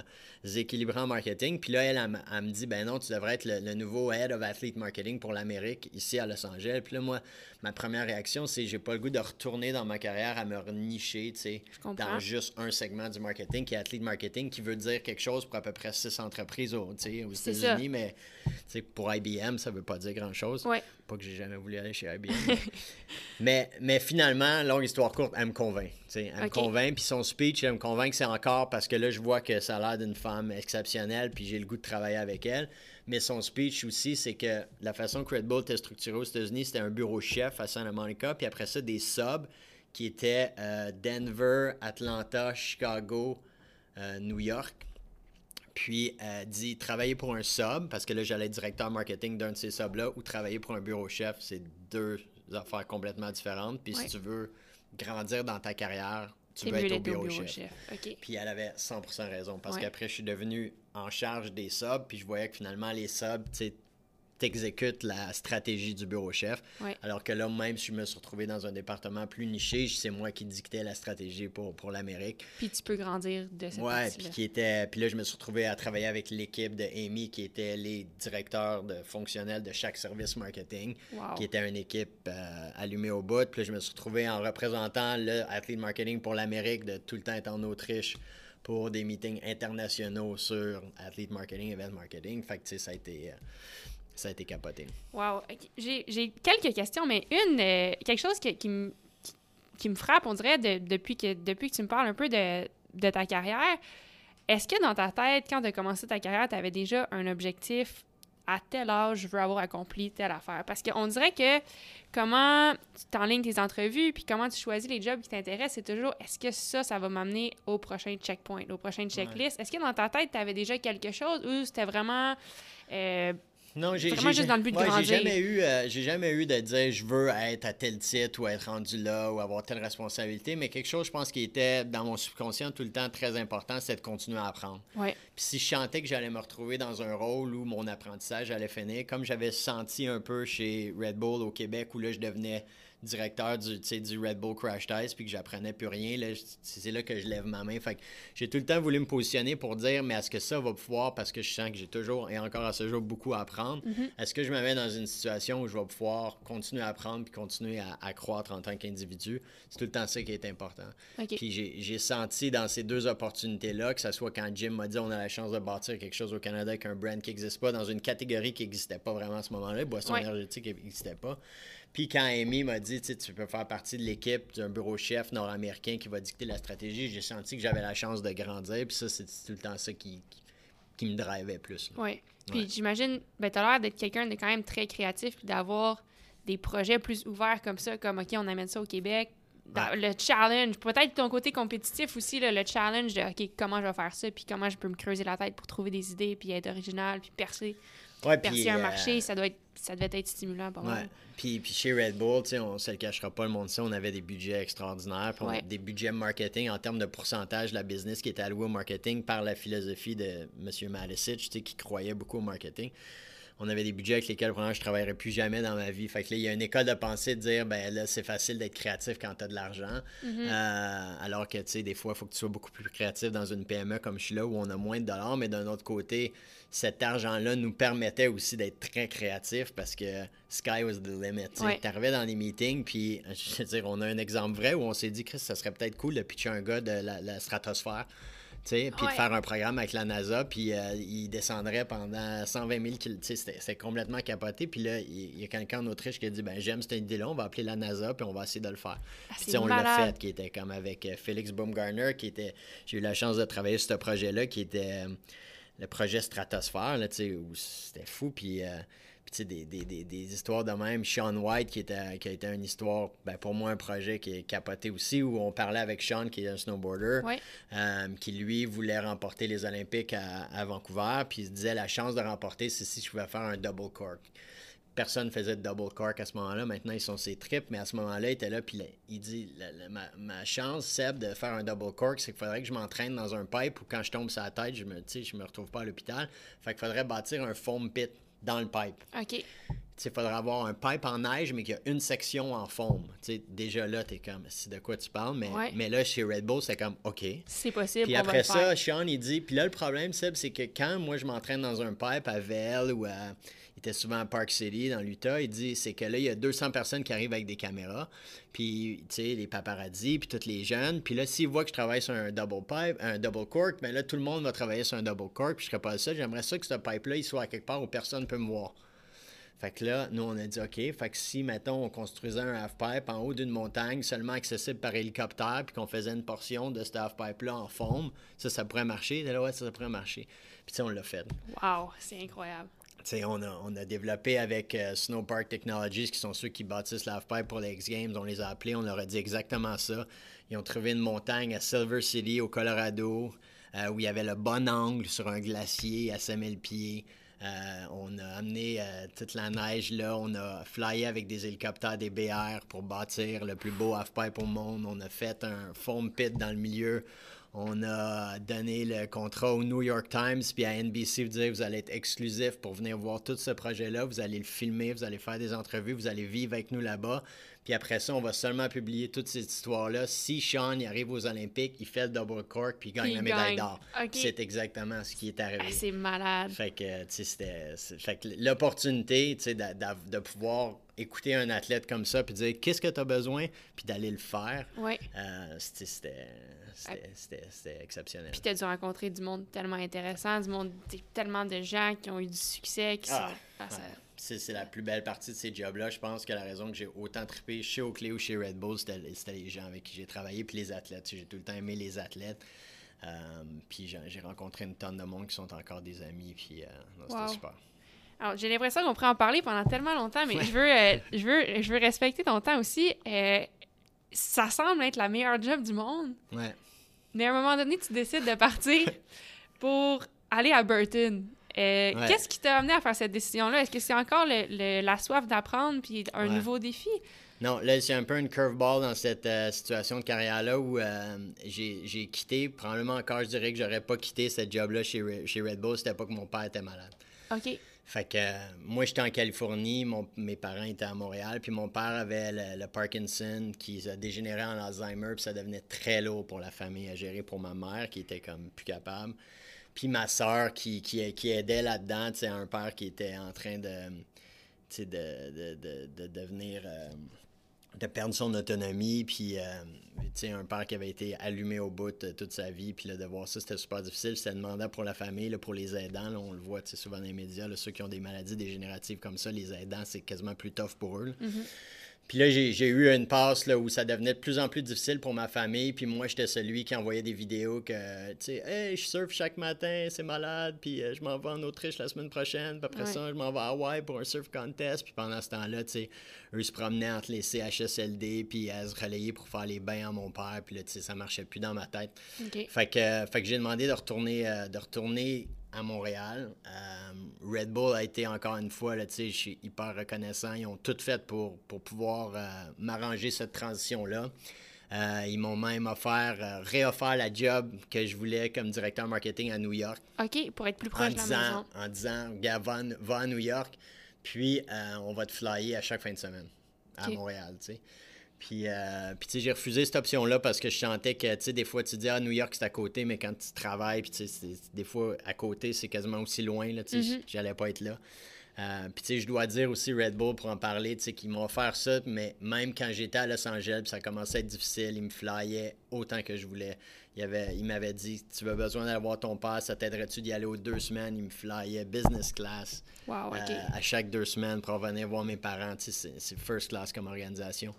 équilibré en marketing. Puis là, elle, elle me dit, ben non, tu devrais être le, le nouveau Head of Athlete Marketing pour l'Amérique ici à Los Angeles. Puis là, moi, ma première réaction, c'est j'ai pas le goût de retourner dans ma carrière à me nicher, tu sais, dans juste un segment du marketing qui est Athlete Marketing, qui veut dire quelque chose pour à peu près six entreprises aux C'est États-Unis. Mais pour IBM, ça veut pas dire grand-chose. Ouais. Pas que j'ai jamais voulu aller chez IBM. mais, mais finalement, longue histoire courte, elle me convainc. Elle me convainc, puis son speech, elle me convainc que c'est encore parce que là, je vois que ça a l'air d'une femme exceptionnelle, puis j'ai le goût de travailler avec elle. Mais son speech aussi, c'est que la façon que Red Bull était structuré aux États-Unis, c'était un bureau chef à Santa Monica, puis après ça, des subs qui étaient euh, Denver, Atlanta, Chicago, euh, New York. Puis elle dit travailler pour un sub, parce que là j'allais être directeur marketing d'un de ces subs-là, ou travailler pour un bureau chef, c'est deux affaires complètement différentes. Puis Ouais. si tu veux grandir dans ta carrière, tu veux être au bureau, au bureau chef. Puis elle avait 100% raison, parce Ouais. qu'après je suis devenu en charge des subs, puis je voyais que finalement les subs, tu sais, t'exécutes la stratégie du bureau chef. Ouais. Alors que là, même si je me suis retrouvé dans un département plus niché, c'est moi qui dictais la stratégie pour, pour l'Amérique. Puis tu peux grandir de cette Ouais, puis qui était puis là je me suis retrouvé à travailler avec l'équipe de Amy qui était les directeurs de fonctionnels de chaque service marketing, Wow. qui était une équipe euh, allumée au bout. Puis là je me suis retrouvé en représentant le athlete marketing pour l'Amérique de tout le temps être en Autriche pour des meetings internationaux sur athlete marketing, event marketing. Fait que tu sais ça a été euh, ça a été capoté. Wow. J'ai j'ai quelques questions, mais une, euh, quelque chose que- qui, me- qui, qui me frappe, on dirait, de- depuis, que, depuis que tu me parles un peu de, de ta carrière. Est-ce que dans ta tête, quand tu as commencé ta carrière, tu avais déjà un objectif à tel âge, je veux avoir accompli telle affaire? Parce qu'on dirait que comment tu t'enlignes tes entrevues, puis comment tu choisis les jobs qui t'intéressent, c'est toujours est-ce que ça, ça va m'amener au prochain checkpoint, au prochain checklist? Est-ce que dans ta tête, tu avais déjà quelque chose ou c'était vraiment. euh, Non, j'ai Vraiment j'ai- juste dans le but de ouais, grandir. J'ai jamais eu, euh, j'ai jamais eu de dire je veux être à tel titre ou être rendu là ou avoir telle responsabilité, mais quelque chose, je pense, qui était dans mon subconscient tout le temps très important, c'est de continuer à apprendre. ouais. Puis si je sentais que j'allais me retrouver dans un rôle où mon apprentissage allait finir, comme j'avais senti un peu chez Red Bull au Québec, où là, je devenais directeur du, du Red Bull Crash Test, puis que j'apprenais plus rien, c'est là que je lève ma main. Fait que j'ai tout le temps voulu me positionner pour dire, mais est-ce que ça va pouvoir, parce que je sens que j'ai toujours, et encore à ce jour, beaucoup à apprendre, est-ce que je me mets dans une situation où je vais pouvoir continuer à apprendre, puis continuer à, à croître en tant qu'individu? C'est tout le temps ça qui est important. Puis j'ai j'ai senti dans ces deux opportunités-là, que ce soit quand Jim m'a dit on a la chance de bâtir quelque chose au Canada avec un brand qui n'existe pas, dans une catégorie qui n'existait pas vraiment à ce moment-là, boisson Ouais. énergétique n'existait pas. Puis quand Amy m'a dit, tu peux faire partie de l'équipe d'un bureau chef nord-américain qui va dicter la stratégie, j'ai senti que j'avais la chance de grandir. Puis ça, c'est tout le temps ça qui, qui, qui me drivait plus. Oui. Puis Ouais. j'imagine, ben, tu as l'air d'être quelqu'un de quand même très créatif, puis d'avoir des projets plus ouverts comme ça, comme OK, on amène ça au Québec. Dans Ouais. Le challenge, peut-être ton côté compétitif aussi, là, le challenge de OK, comment je vais faire ça, puis comment je peux me creuser la tête pour trouver des idées, puis être original, puis percer. Ouais, percer puis, un euh, marché, ça, doit être, ça devait être stimulant Ouais. mal. Puis, puis chez Red Bull, tu sais, on se le cachera pas, le monde sait, on avait des budgets extraordinaires. Puis on Ouais. des budgets marketing en termes de pourcentage de la business qui était alloué au marketing par la philosophie de M. Sais, qui croyait beaucoup au marketing. On avait des budgets avec lesquels vraiment, je travaillerais plus jamais dans ma vie. Fait que là, il y a une école de pensée de dire, ben là, c'est facile d'être créatif quand tu as de l'argent. Mm-hmm. Euh, alors que, tu sais, des fois, il faut que tu sois beaucoup plus créatif dans une PME comme je suis là, où on a moins de dollars. Mais d'un autre côté, cet argent-là nous permettait aussi d'être très créatif parce que sky was the limit. tu. Ouais. T'arrivais dans les meetings, puis, je veux dire, on a un exemple vrai où on s'est dit, Chris, ça serait peut-être cool de pitcher un gars de la, la stratosphère. Puis Ouais. de faire un programme avec la NASA, puis euh, il descendrait pendant 120 000 km. C'était c'était complètement capoté. Puis là, il y a quelqu'un en Autriche qui a dit ben, J'aime cette idée-là, on va appeler la NASA, puis on va essayer de le faire. Ah, Puis, c'est on l'a fait, qui était comme avec euh, Félix Baumgartner, qui était. J'ai eu la chance de travailler sur ce projet-là, qui était euh, le projet Stratosphère, là, tu sais, où c'était fou. Puis. Puis, tu sais, des, des, des, des histoires de même. Sean White, qui, était, qui a été une histoire, ben, pour moi, un projet qui est capoté aussi, où on parlait avec Sean, qui est un snowboarder, euh, qui lui voulait remporter les Olympiques à, à Vancouver. Puis il se disait la chance de remporter, c'est si je pouvais faire un double cork. Personne faisait de double cork à ce moment-là. Maintenant, ils sont ses tripes, mais à ce moment-là, il était là. Puis il dit la- la- ma, ma chance, Seb, de faire un double cork, c'est qu'il faudrait que je m'entraîne dans un pipe où quand je tombe sur la tête, je me, je me retrouve pas à l'hôpital. Fait qu'il faudrait bâtir un foam pit dans le pipe. OK. Tu il faudrait avoir un pipe en neige, mais qu'il y a une section en. Tu sais, déjà là, t'es comme, c'est de quoi tu parles, mais, Ouais. mais là, chez Red Bull, c'est comme, OK. C'est possible. Puis après ça. Sean, il dit, puis là, le problème, Seb, c'est que quand moi, je m'entraîne dans un pipe à Vail ou à. Était souvent à Park City, dans l'Utah, il dit, c'est que là, il y a 200 personnes qui arrivent avec des caméras, puis, tu sais, les paparazzis, puis tous les jeunes. Puis là, s'ils voient que je travaille sur un double pipe, un double cork, ben là, tout le monde va travailler sur un double cork, puis je serais pas seul. J'aimerais ça que ce pipe-là, il soit à quelque part où personne ne peut me voir. Fait que là, nous, on a dit, OK, fait que si, mettons, on construisait un half-pipe en haut d'une montagne, seulement accessible par hélicoptère, puis qu'on faisait une portion de ce half-pipe-là en foam, ça, ça pourrait marcher. Là, ouais, ça, ça pourrait marcher. Puis, tu sais, on l'a fait. Wow, c'est incroyable. On a, développé avec euh, Snowpark Technologies, qui sont ceux qui bâtissent l'half-pipe pour les X-Games, on les a appelés, on leur a dit exactement ça. Ils ont trouvé une montagne à Silver City, au Colorado, euh, où il y avait le bon angle sur un glacier à 5000 pieds. Euh, on a amené euh, toute la neige là, on a flyé avec des hélicoptères, des BR pour bâtir le plus beau half-pipe au monde. On a fait un foam pit dans le milieu. On a donné le contrat au New York Times puis à NBC, vous dire vous allez être exclusif pour venir voir tout ce projet-là. Vous allez le filmer, vous allez faire des entrevues, vous allez vivre avec nous là-bas. Puis après ça, on va seulement publier toute cette histoire-là. Si Sean il arrive aux Olympiques, il fait le double cork puis il gagne la il médaille d'or. C'est exactement ce qui est arrivé. Ah, c'est malade. Fait que, Fait que l'opportunité, de, pouvoir écouter un athlète comme ça, puis dire qu'est-ce que tu as besoin, puis d'aller le faire, Ouais. euh, c'était- c'était exceptionnel. Puis t'as dû rencontrer du monde tellement intéressant, du monde, tellement de gens qui ont eu du succès, qui Ah. Ah, ça-. C'est la plus belle partie de ces jobs-là. Je pense que la raison que j'ai autant trippé chez Oakley ou chez Red Bull, c'était les gens avec qui j'ai travaillé, puis les athlètes. J'ai tout le temps aimé les athlètes. Euh, puis j'ai rencontré une tonne de monde qui sont encore des amis, puis euh, c'était Wow. super. Alors, j'ai l'impression qu'on pourrait en parler pendant tellement longtemps, mais je, veux, euh, je, veux, je veux respecter ton temps aussi. Euh, ça semble être la meilleure job du monde, Ouais. mais à un moment donné, tu décides de partir pour aller à Burton. Euh, Ouais. Qu'est-ce qui t'a amené à faire cette décision-là? Est-ce que c'est encore le- le- la soif d'apprendre puis un Ouais. nouveau défi? Non, là, c'est un peu une curveball dans cette euh, situation de carrière-là où euh, j'ai quitté. Probablement encore, je dirais que j'aurais pas quitté cette job-là chez, chez Red Bull. C'était pas que mon père était malade. OK. Fait que euh, moi, j'étais en Californie, mon- mes parents étaient à Montréal, puis mon père avait le, Parkinson qui a dégénéré en Alzheimer, puis ça devenait très lourd pour la famille à gérer pour ma mère qui était comme plus capable. Puis ma soeur qui, aidait là-dedans, tu un père qui était en train de, devenir... euh, de perdre son autonomie, euh, un père qui avait été allumé au bout de toute sa vie, puis de voir ça, c'était super difficile. C'était demandant pour la famille, là, pour les aidants. on le voit souvent dans les médias, là, ceux qui ont des maladies dégénératives comme ça, les aidants, c'est quasiment plus tough pour eux. Puis là, j'ai eu une passe là, où ça devenait de plus en plus difficile pour ma famille. Puis moi, j'étais celui qui envoyait des vidéos que, tu sais, hey, je surfe chaque matin, c'est malade. Puis euh, je m'en vais en Autriche la semaine prochaine. Puis après Ouais. ça, je m'en vais à Hawaï pour un surf contest. Puis pendant ce temps-là, tu sais, eux se promenaient entre les CHSLD puis à se relayer pour faire les bains à mon père. Puis là, tu sais, ça marchait plus dans ma tête. OK. Fait que, fait que j'ai demandé de retourner, euh, de retourner à Montréal. Euh, Red Bull a été encore une fois, là, je suis hyper reconnaissant. Ils ont tout fait pour, pour pouvoir euh, m'arranger cette transition-là. Euh, ils m'ont même offert, réoffert la job que je voulais comme directeur marketing à New York. OK, pour être plus proche de la maison. En disant, gars, va, à New York, puis on va te flyer à chaque fin de semaine à Montréal, tu sais. Puis, euh, puis tu sais, j'ai refusé cette option-là parce que je sentais que, tu sais, des fois, tu dis, ah, New York, c'est à côté, mais quand tu travailles, puis tu sais, des fois, à côté, c'est quasiment aussi loin, là, tu sais, mm-hmm. j'allais pas être là. Euh, puis, tu sais, je dois dire aussi Red Bull pour en parler, tu sais, qu'ils m'ont offert ça, mais même quand j'étais à Los Angeles, ça commençait à être difficile, ils me flyaient autant que je voulais. Il, avait, il m'avait dit, tu as besoin d'aller voir ton père, ça t'aiderait-tu d'y aller aux deux semaines? Il me flyait business class wow, euh, à chaque deux semaines pour venir voir mes parents. Tu sais, c'est first class comme organisation.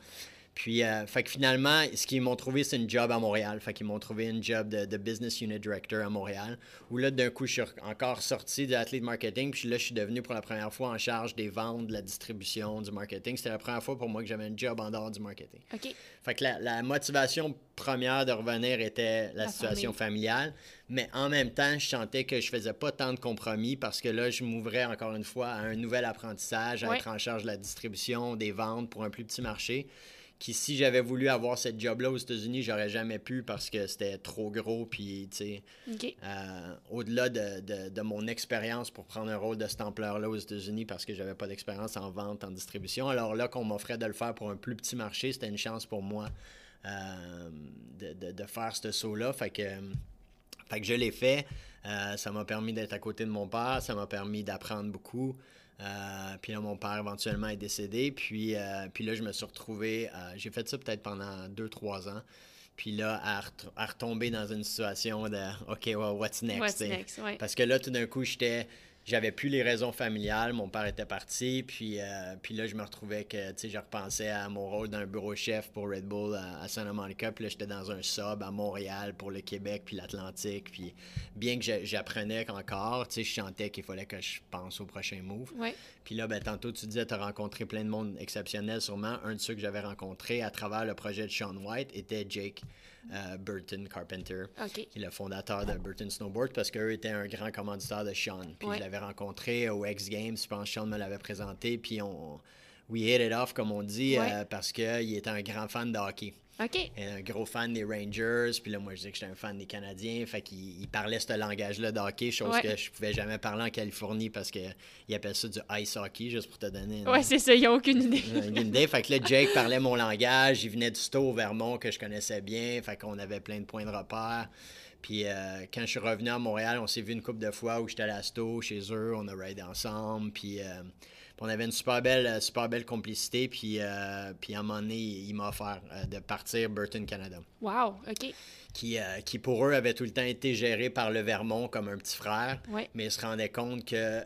Puis, euh, fait que finalement, ce qu'ils m'ont trouvé, c'est une job à Montréal. Fait qu'ils m'ont trouvé une job de, Business Unit Director à Montréal. Où là, d'un coup, je suis encore sorti de l'athlète marketing. Puis là, je suis devenu pour la première fois en charge des ventes, de la distribution, du marketing. C'était la première fois pour moi que j'avais un job en dehors du marketing. OK. Fait que la, motivation première de revenir était la, situation familiale. Mais en même temps, je sentais que je faisais pas tant de compromis parce que là, je m'ouvrais encore une fois à un nouvel apprentissage, à être en charge de la distribution, des ventes pour un plus petit marché qui, si j'avais voulu avoir cette job-là aux États-Unis, j'aurais jamais pu parce que c'était trop gros. Puis, tu sais, euh, au-delà de, de, mon expérience pour prendre un rôle de cette ampleur-là aux États-Unis parce que j'avais pas d'expérience en vente, en distribution, alors là, qu'on m'offrait de le faire pour un plus petit marché, c'était une chance pour moi euh, de, de, faire ce saut-là. Fait que, fait que je l'ai fait. Euh, ça m'a permis d'être à côté de mon père, ça m'a permis d'apprendre beaucoup. Euh, puis là, mon père éventuellement est décédé. Puis, euh, puis là, je me suis retrouvé. Euh, j'ai fait ça peut-être pendant 2-3 ans. Puis là, à, retomber dans une situation de OK, well, what's next? What's next Parce que là, tout d'un coup, j'étais j'avais plus les raisons familiales, mon père était parti, puis, euh, puis là, je me retrouvais que, tu sais, je repensais à mon rôle d'un bureau chef pour Red Bull à, Santa Monica, puis là, j'étais dans un sub à Montréal pour le Québec, puis l'Atlantique, puis bien que j'apprenais encore, tu sais, je chantais qu'il fallait que je pense au prochain move. Puis là, ben, tantôt, tu disais, tu as rencontré plein de monde exceptionnel, sûrement. Un de ceux que j'avais rencontré à travers le projet de Sean White était Jake. Euh, Burton Carpenter, qui est le fondateur de Burton Snowboard, parce qu'eux étaient un grand commanditaire de Sean. Puis je l'avais rencontré au X Games, je pense que Sean me l'avait présenté, puis on, we hit it off, comme on dit, euh, parce qu'il était un grand fan de hockey. OK. Un gros fan des Rangers. Puis là, moi, je disais que j'étais un fan des Canadiens. Fait qu'il parlait ce langage-là de hockey, chose que je pouvais jamais parler en Californie parce qu'ils appellent ça du ice hockey, juste pour te donner. Ouais, c'est ça, ils n'ont aucune idée. aucune idée. Fait que là, Jake parlait mon langage. Il venait du Sto au Vermont que je connaissais bien. Fait qu'on avait plein de points de repère. Puis euh, quand je suis revenu à Montréal, on s'est vu une couple de fois où j'étais à la Sto, chez eux. On a raidé ensemble. Puis. Euh, on avait une super belle, euh, super belle complicité. Puis, euh, puis à un moment donné, il m'a offert euh, de partir Burton Canada. Wow, OK. Qui, qui pour eux avait tout le temps été géré par le Vermont comme un petit frère. Mais ils se rendaient compte que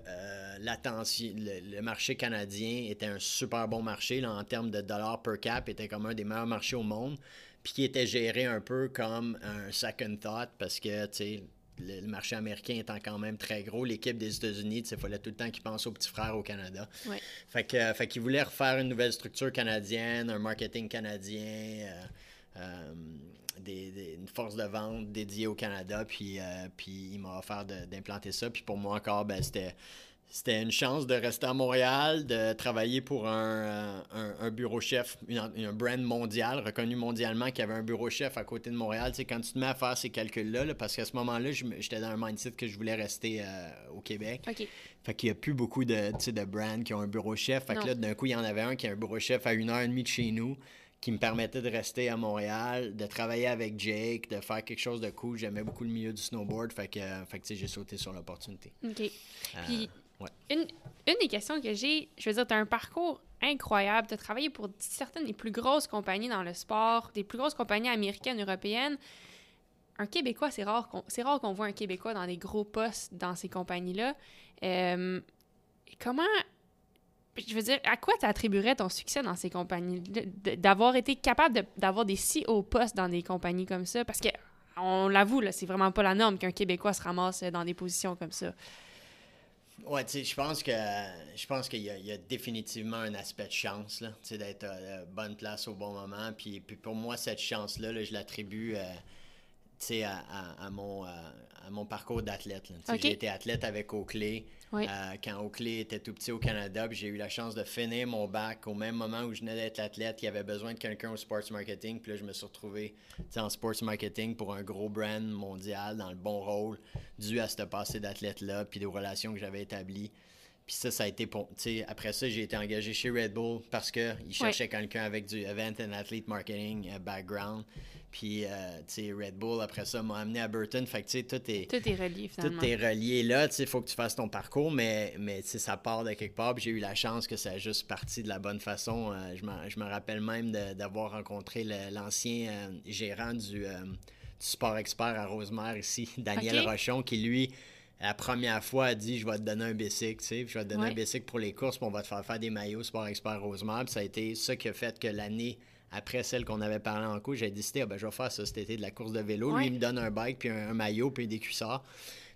l'attention, le, marché canadien était un super bon marché là, en termes de dollars per cap, était comme un des meilleurs marchés au monde. Puis qui était géré un peu comme un second thought parce que, tu sais, le, marché américain étant quand même très gros, l'équipe des États-Unis, il fallait tout le temps qu'ils pensent aux petits frères au Canada. Fait que, euh, fait qu'ils voulaient refaire une nouvelle structure canadienne, un marketing canadien, euh, euh, des, une force de vente dédiée au Canada, puis, puis il m'a offert d'implanter ça. Puis pour moi encore, ben, c'était c'était une chance de rester à Montréal, de travailler pour un, euh, bureau chef, un brand mondial, reconnu mondialement, qui avait un bureau chef à côté de Montréal. Tu quand tu te mets à faire ces calculs-là, parce qu'à ce moment-là, j'étais dans un mindset que je voulais rester euh, au Québec. OK. Fait qu'il n'y a plus beaucoup de, de brands qui ont un bureau chef. Fait que là, d'un coup, il y en avait un qui a un bureau chef à une heure et demie de chez nous qui me permettait de rester à Montréal, de travailler avec Jake, de faire quelque chose de cool. J'aimais beaucoup le milieu du snowboard, fait que, fait que j'ai sauté sur l'opportunité. OK. Euh, Puis, une, des questions que j'ai, je veux dire, tu as un parcours incroyable. Tu as travaillé pour certaines des plus grosses compagnies dans le sport, des plus grosses compagnies américaines, européennes. Un Québécois, c'est rare qu'on, voit un Québécois dans des gros postes dans ces compagnies-là. Euh, comment. Je veux dire, à quoi tu attribuerais ton succès dans ces compagnies? D'avoir été capable d'avoir des si hauts postes dans des compagnies comme ça? Parce que, on l'avoue, c'est vraiment pas la norme qu'un Québécois se ramasse dans des positions comme ça. Ouais, tu sais, je pense que je pense qu'il y, a définitivement un aspect de chance, là, tu sais, d'être à la bonne place au bon moment. Puis, puis pour moi, cette chance-là, je l'attribue. Euh, à, à, à mon, à, à mon parcours d'athlète. J'ai été athlète avec Oakley. Oui. euh, quand Oakley était tout petit au Canada, j'ai eu la chance de finir mon bac au même moment où je venais d'être athlète. Il y avait besoin de quelqu'un au sports marketing. Puis là, je me suis retrouvé en sports marketing pour un gros brand mondial dans le bon rôle, dû à ce passé d'athlète-là, puis des relations que j'avais établies. Puis ça, ça a été pour. Après ça, j'ai été engagé chez Red Bull parce qu'ils cherchaient quelqu'un avec du event and athlete marketing euh, background. Puis, euh, tu sais, Red Bull, après ça, m'a amené à Burton. Fait que, tu sais, tout est. Tout est relié finalement. Tout est relié là, tu sais, il faut que tu fasses ton parcours, mais, mais tu sais, ça part de quelque part. Puis j'ai eu la chance que ça a juste parti de la bonne façon. Euh, je, me rappelle même d'avoir rencontré l'ancien euh, gérant du, du Sport Expert à Rosemère ici, Daniel. Rochon, qui lui, la première fois, a dit Je vais te donner un bicycle, tu sais, je vais te donner Ouais. un bicycle pour les courses, puis on va te faire faire des maillots Sport Expert Rosemère. Puis ça a été ça qui a fait que l'année après celle qu'on avait parlé en cours, j'ai décidé, ah, ben, je vais faire ça cet été de la course de vélo. Ouais. Lui, il me donne un bike, puis un, un maillot, puis des cuissards.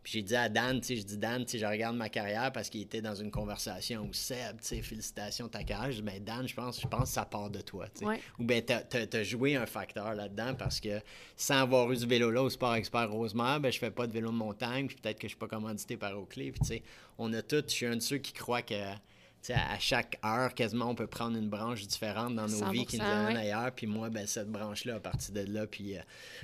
Puis j'ai dit à Dan, tu sais, je dis Dan, tu sais, je regarde ma carrière parce qu'il était dans une conversation où Seb, tu sais, félicitations ta carrière. Je dis, ben Dan, je pense, je pense que ça part de toi, tu sais. Ouais. Ou ben t'as, t'as- t'as joué un facteur là-dedans parce que sans avoir eu ce vélo-là au Sport Expert Rosemère, ben je fais pas de vélo de montagne, puis peut-être que je suis pas commandité par Oakley. Puis tu sais, on a tous, je suis un de ceux qui croient que à chaque heure, quasiment, on peut prendre une branche différente dans nos vies qui nous 100%, amène ouais. ailleurs. Puis moi, ben, cette branche-là, à partir de là, puis... euh,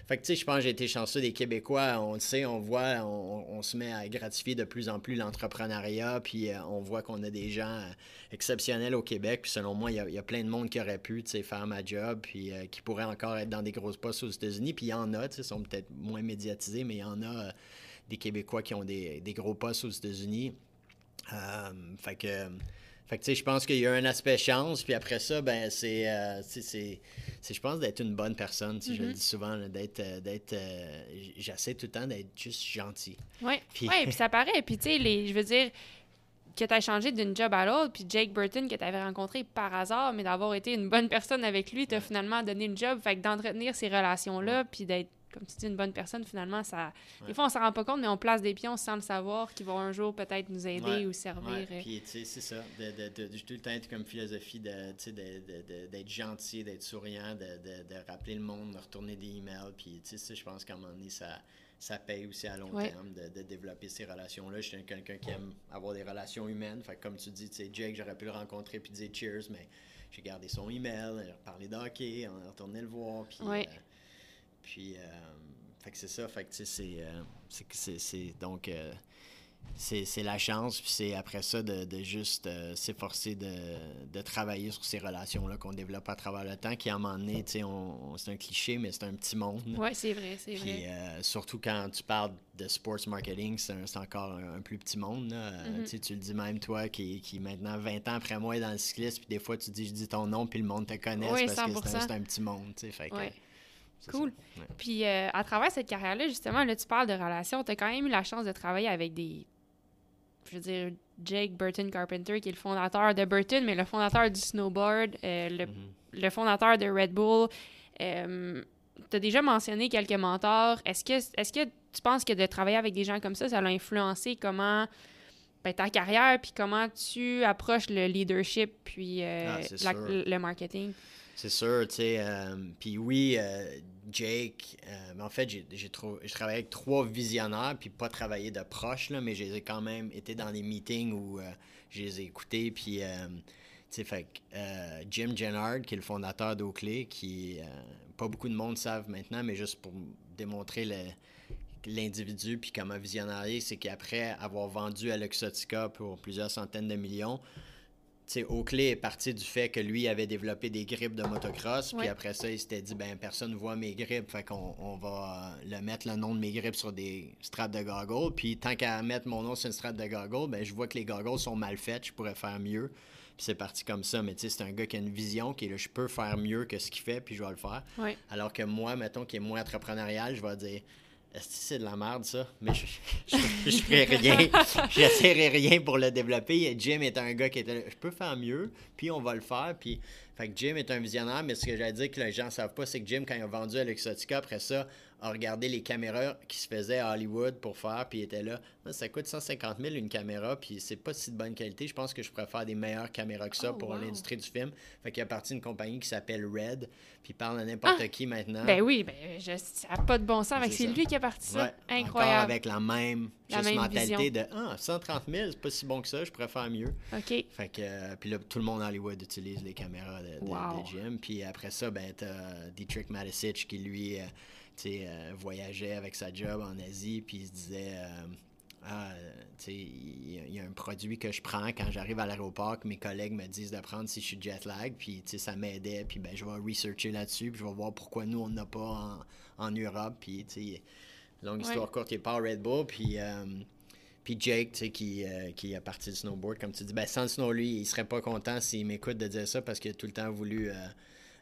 Fait que, tu sais, je pense que j'ai été chanceux des Québécois. On le sait, on voit, on, on se met à gratifier de plus en plus l'entrepreneuriat, puis euh, on voit qu'on a des gens euh, exceptionnels au Québec. Puis selon moi, il y a, il y a plein de monde qui aurait pu, tu sais, faire ma job, puis euh, qui pourrait encore être dans des grosses postes aux États-Unis. Puis il y en a, tu sais, sont peut-être moins médiatisés, mais il y en a des Québécois qui ont des, des gros postes aux États-Unis. Fait que, fait que tu sais, je pense qu'il y a un aspect chance, puis après ça, ben, c'est, euh, c'est, je pense, d'être une bonne personne, sais, je le Mhm. dis souvent, d'être, euh, d'être, euh, j'essaie tout le temps d'être juste gentil. Oui, Puis- ouais, ça paraît. Puis, tu sais, les- je veux dire, que tu as changé d'une job à l'autre, puis Jake Burton, que tu avais rencontré par hasard, mais d'avoir été une bonne personne avec lui, t'a finalement donné une job. Fait que d'entretenir ces relations-là, puis d'être, comme tu dis, une bonne personne, finalement, ça. Des fois, on s'en rend pas compte, mais on place des pions sans le savoir qui vont un jour peut-être nous aider Ouais, ou servir. Ouais, euh. puis tu sais, c'est ça, de, de, de, tout le temps être comme philosophie de, tu sais, de, de, de- d'être gentil, d'être souriant, de, rappeler le monde, de retourner des emails, puis tu sais, je pense qu'à un moment donné, ça, ça paye aussi à long terme de, développer ces relations-là. Je suis quelqu'un qui aime avoir des relations humaines, fait que comme tu dis, tu sais, Jake, j'aurais pu le rencontrer puis dire cheers, mais j'ai gardé son email, j'ai reparlé de hockey, on est retourné le voir, puis... Euh, puis, euh, fait que c'est ça, fait que tu sais, c'est, euh, c'est, donc, euh, c'est, c'est la chance, puis c'est après ça de, de juste s'efforcer de, de travailler sur ces relations-là qu'on développe à travers le temps, qui à un moment donné, tu sais, on, on- c'est un cliché, mais c'est un petit monde. Ouais, c'est vrai, c'est vrai. surtout quand tu parles de sports marketing, c'est, encore un, un plus petit monde. là. Mhm. tu le dis même toi qui, qui maintenant 20 ans après moi est dans le cyclisme, puis des fois tu dis je dis ton nom puis le monde te connaît Oui, parce que c'est un, 100%. c'est un petit monde. tu sais, Fait que, Ouais. Cool. Ouais. Puis euh, à travers cette carrière-là, justement, là, tu parles de relations. Tu as quand même eu la chance de travailler avec des. Je veux dire, Jake Burton Carpenter, qui est le fondateur de Burton, mais le fondateur du snowboard, euh, le, Mhm. le fondateur de Red Bull. tu as déjà mentionné quelques mentors. Est-ce que, est que tu penses que de travailler avec des gens comme ça, ça a influencé comment. ben, ta carrière, puis comment tu approches le leadership, puis euh, Ah, la- le marketing? C'est sûr, tu sais. euh, Puis oui, euh, Jake, euh, mais en fait, j'ai, travaillé avec trois visionnaires, puis pas travaillé de proche, là, mais j'ai quand même été dans des meetings où euh, je les ai écoutés. Puis, euh, tu fait euh, Jim Gennard, qui est le fondateur d'Oakley, qui, euh, pas beaucoup de monde savent maintenant, mais juste pour démontrer le, l'individu puis comment visionnaire c'est qu'après avoir vendu à pour plusieurs centaines de millions, sais, Oakley est parti du fait que lui avait développé des grippes de motocross, puis après ça, il s'était dit, ben personne voit mes grippes, fait qu'on on va le mettre le nom de mes grippes sur des strates de goggles, puis tant qu'à mettre mon nom sur une strate de goggles, ben je vois que les goggles sont mal faites, je pourrais faire mieux. Puis c'est parti comme ça, mais tu sais, c'est un gars qui a une vision, qui est là, je peux faire mieux que ce qu'il fait, puis je vais le faire. Ouais. Alors que moi, mettons, qui est moins entrepreneurial, je vais dire Est-ce que c'est de la merde, ça? Mais je, je, je ferai rien. J'essaierai rien pour le développer. Jim est un gars qui était là, Je peux faire mieux, puis on va le faire. Puis, Fait que Jim est un visionnaire, mais ce que j'allais dire que les gens ne savent pas, c'est que Jim, quand il a vendu à Luxottica, après ça, a regardé les caméras qui se faisaient à Hollywood pour faire, puis il était là. Ça coûte 150 000 une caméra, puis c'est pas si de bonne qualité. Je pense que je pourrais faire des meilleures caméras que ça Oh, pour wow. l'industrie du film. Fait qu'il a parti d'une compagnie qui s'appelle Red, puis il parle à n'importe Ah! qui maintenant. Ben oui, ben, je, ça n'a pas de bon sens. C'est lui qui a parti ça. Ouais, Encore Incroyable. avec la même, La juste même mentalité de Ah, 130 000, c'est pas si bon que ça, je pourrais faire mieux. OK. Fait que, euh, puis là, tout le monde à Hollywood utilise les caméras de, de, Wow. de Jim. Puis après ça, ben, t'as Dietrich Matissich qui, lui, euh, sais, euh, voyageait avec sa job en Asie, puis il se disait, euh, ah, tu sais, il y a- il y, a un produit que je prends quand j'arrive à l'aéroport que mes collègues me disent de prendre si je suis jet lag, puis, tu sais, ça m'aidait, puis ben, je vais researcher là-dessus, puis je vais voir pourquoi nous, on n'a pas en, en Europe, puis, tu sais, longue Ouais. histoire courte, il part Red Bull, puis... euh, puis Jake, tu sais, qui, euh, qui a parti du snowboard, comme tu dis, ben sans le snow, lui, il serait pas content s'il m'écoute de dire ça parce qu'il a tout le temps voulu euh,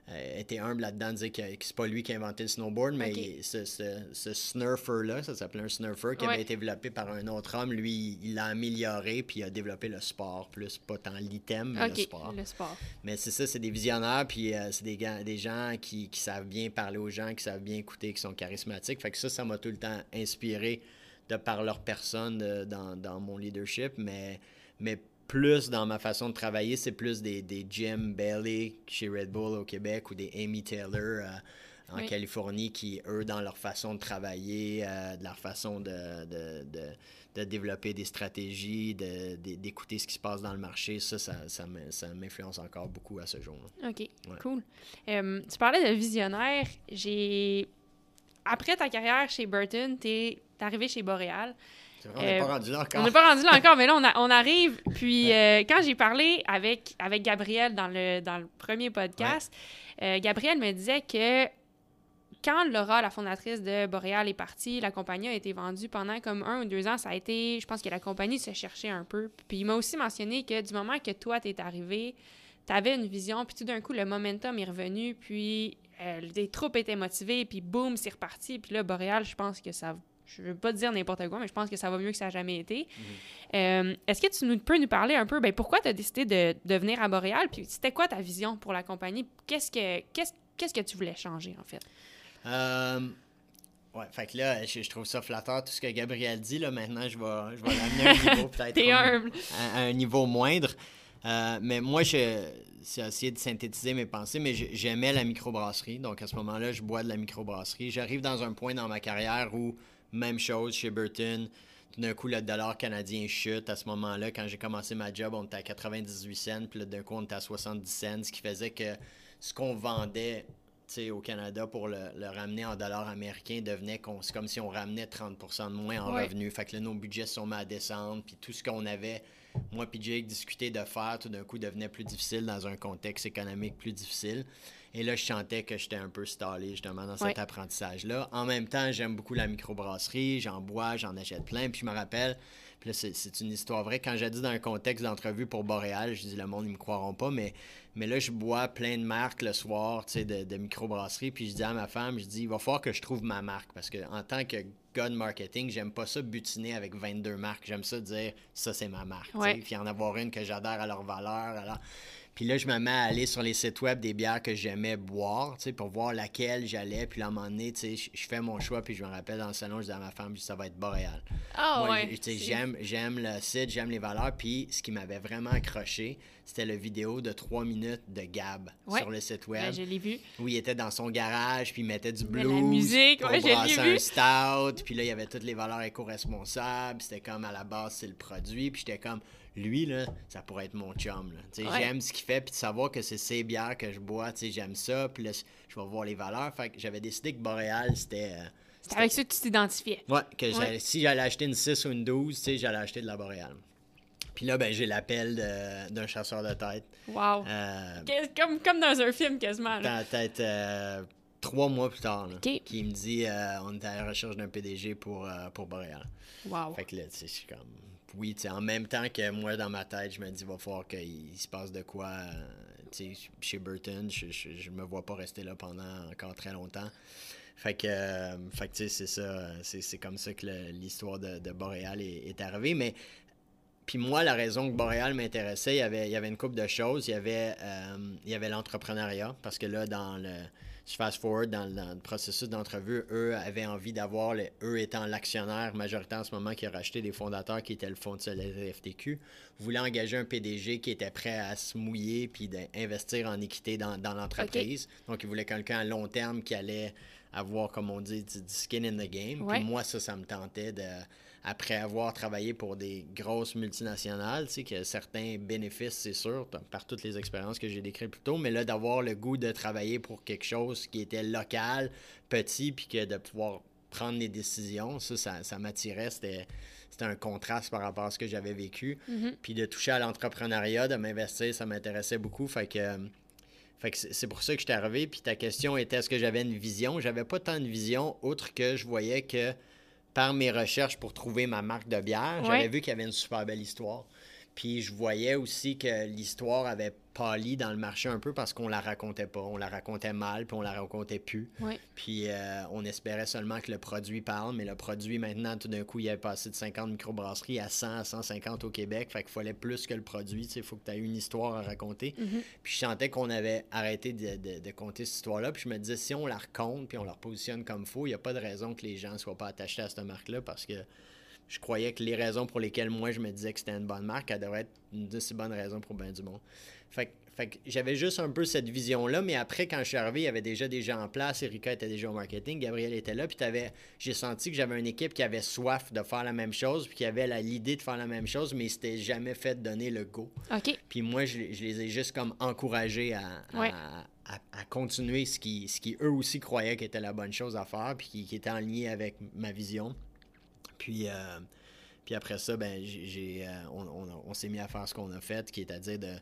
euh, être humble là-dedans, dire que, que c'est pas lui qui a inventé le snowboard, mais il- ce, ce, ce snurfer-là, ça s'appelait un snurfer, qui Ouais. avait été développé par un autre homme, lui, il l'a amélioré, puis il a développé le sport, plus pas tant l'item, mais le sport. Le sport. Mais c'est ça, c'est des visionnaires, puis euh, c'est des, des gens qui, qui savent bien parler aux gens, qui savent bien écouter, qui sont charismatiques. Fait que ça, ça m'a tout le temps inspiré de par leur personne dans, dans mon leadership, mais, mais plus dans ma façon de travailler, c'est plus des, des Jim Bailey chez Red Bull au Québec ou des Amy Taylor euh, en Oui. Californie qui, eux, dans leur façon de travailler, euh, de leur façon de, de, de- de développer des stratégies, d'écouter ce qui se passe dans le marché, ça, ça, ça m'in- ça m'influence encore beaucoup à ce jour-là. OK, cool. Euh, tu parlais de visionnaire. J'ai... Après ta carrière chez Burton, t'es es arrivé chez Boréal. Vrai, on n'est Euh, pas rendu là encore. On n'est pas rendu là encore, mais là, on, a- on arrive. Puis, euh, quand j'ai parlé avec, avec Gabriel dans le, dans le premier podcast, euh, Gabriel me disait que quand Laura, la fondatrice de Boréal, est partie, la compagnie a été vendue pendant comme un ou deux ans. Ça a été, je pense que la compagnie se cherchait un peu. Puis, il m'a aussi mentionné que du moment que toi, t'es arrivé, t'avais une vision, puis tout d'un coup, le momentum est revenu, puis euh, les troupes étaient motivées, puis boum, c'est reparti. Puis là, Boréal, je pense que ça je veux pas dire n'importe quoi, mais je pense que ça va mieux que ça n'a jamais été. Euh, Est-ce que tu nous, peux nous parler un peu, ben, pourquoi tu as décidé de, de venir à Boréal, puis c'était quoi ta vision pour la compagnie? Qu'est-ce que, qu'est-ce, qu'est-ce que tu voulais changer, en fait? Euh, ouais, fait que là, je, je trouve ça flatteur tout ce que Gabriel dit. Là, maintenant, je vais, je vais l'amener à un niveau peut-être. À, à un niveau moindre. Euh, mais moi, je, c'est essayer de synthétiser mes pensées, mais j'ai- j'aimais la microbrasserie. Donc, à ce moment-là, je bois de la microbrasserie. J'arrive dans un point dans ma carrière où, même chose chez Burton, tout d'un coup, le dollar canadien chute. À ce moment-là, quand j'ai commencé ma job, on était à 98 cents, puis là, d'un coup, on était à 70 cents, ce qui faisait que ce qu'on vendait au Canada pour le, le ramener en dollars américains devenait qu'on- c'est comme si on ramenait 30 de moins en Ouais. revenus. Fait que là, nos budgets se sont mis à descendre, puis tout ce qu'on avait, moi puis Jake, discuté de faire, tout d'un coup, devenait plus difficile dans un contexte économique plus difficile. Et là, je sentais que j'étais un peu stallé justement dans cet Ouais. apprentissage-là. En même temps, j'aime beaucoup la microbrasserie, j'en bois, j'en achète plein, puis je me rappelle, puis là, c'est- c'est une histoire vraie. Quand j'ai dit dans un contexte d'entrevue pour Boréal, je dis le monde, ils me croiront pas, mais, mais là, je bois plein de marques le soir, tu sais, de, de microbrasserie, puis je dis à ma femme, je dis, il va falloir que je trouve ma marque, parce que en tant que de marketing, j'aime pas ça butiner avec 22 marques. J'aime ça dire, ça, c'est ma marque, puis en avoir une que j'adhère à leur valeur, alors... Puis là, je me mets à aller sur les sites web des bières que j'aimais boire, pour voir laquelle j'allais. Puis là, à un moment donné, je fais mon choix, puis je me rappelle dans le salon, je dis à ma femme, ça va être Boréal. Ah Moi, ouais. j'aime, j'aime le site, j'aime les valeurs. Puis ce qui m'avait vraiment accroché, c'était la vidéo de 3 minutes de Gab Ouais. sur le site Ben, web, je l'ai vu. où il était dans son garage, puis il mettait du met la blues. musique, ouais, je l'ai vu. un stout. Puis là, il y avait toutes les valeurs éco-responsables. C'était comme à la base, c'est le produit. Puis j'étais comme, lui, là, ça pourrait être mon chum. Ouais. J'aime ce qu'il fait. Puis de savoir que c'est ses bières que je bois, j'aime ça. Puis là, je vais voir les valeurs. Fait que j'avais décidé que Boréal, c'était. euh, C'est avec ça que tu t'identifiais. Ouais, que Ouais. si j'allais acheter une 6 ou une 12, tu sais, j'allais acheter de la Boréal. Puis là, ben, j'ai l'appel d'un chasseur de tête. Wow. Euh, Comme, comme dans un film, quasiment. là. Peut-être euh, trois mois plus tard, là, qui me dit euh, on est à la recherche d'un PDG pour, euh, pour Boréal. Wow. Fait que là, tu sais, je suis comme. Oui, tu sais, en même temps que moi, dans ma tête, je me dis, va falloir qu'il se passe de quoi. euh, tu sais, chez Burton, je, je, je me vois pas rester là pendant encore très longtemps. Fait que, fait que tu sais, c'est ça. C'est, comme ça que l'histoire de, de Boréal est, est arrivée. Mais puis moi, la raison que Boréal m'intéressait, il y avait, il y avait une couple de choses. Il y avait, euh, il y avait l'entrepreneuriat, parce que là, dans le je fast forward dans, le processus d'entrevue, eux avaient envie d'avoir, eux étant l'actionnaire majoritaire en ce moment qui a racheté des fondateurs qui étaient le fonds de solidarité FTQ, voulaient engager un PDG qui était prêt à se mouiller puis d'investir en équité dans, l'entreprise. Donc, ils voulaient quelqu'un à long terme qui allait avoir, comme on dit, du, skin in the game. Puis moi, ça, ça me tentait de après avoir travaillé pour des grosses multinationales, tu sais, que certains bénéfices, c'est sûr, par toutes les expériences que j'ai décrites plus tôt, mais là, d'avoir le goût de travailler pour quelque chose qui était local, petit, puis que de pouvoir prendre des décisions, ça, ça, m'attirait. C'était, un contraste par rapport à ce que j'avais vécu. Mm-hmm. Puis de toucher à l'entrepreneuriat, de m'investir, ça m'intéressait beaucoup. Fait que, fait que c'est pour ça que je suis arrivé. Puis ta question était est-ce que j'avais une vision? J'avais pas tant de vision, autre que je voyais que par mes recherches pour trouver ma marque de bière, j'avais vu qu'il y avait une super belle histoire. Puis je voyais aussi que l'histoire avait pâli dans le marché un peu parce qu'on la racontait pas. On la racontait mal, puis on la racontait plus. Puis euh, on espérait seulement que le produit parle, mais le produit maintenant, tout d'un coup, il avait passé de 50 microbrasseries à 100 à 150 au Québec. Fait qu'il fallait plus que le produit. Il faut que tu aies une histoire à raconter. Mm-hmm. Puis je sentais qu'on avait arrêté de, de, de, compter cette histoire-là. Puis je me disais, si on la raconte, puis on la repositionne comme faut, il n'y a pas de raison que les gens ne soient pas attachés à cette marque-là parce que je croyais que les raisons pour lesquelles moi je me disais que c'était une bonne marque, elle devrait être une de ces bonnes raisons pour bien du monde. Fait, fait que j'avais juste un peu cette vision-là, mais après, quand je suis arrivé, il y avait déjà des gens en place. Erika était déjà au marketing, Gabriel était là, puis j'ai senti que j'avais une équipe qui avait soif de faire la même chose, puis qui avait l'idée de faire la même chose, mais c'était jamais fait de donner le go. OK. Puis moi, je, les ai juste comme encouragés à, à, continuer ce qui, ce qui eux aussi croyaient qu'était la bonne chose à faire, puis qui, qui était en lien avec ma vision. Puis, euh, puis après ça, ben, j'ai, euh, on, s'est mis à faire ce qu'on a fait, qui est à dire de,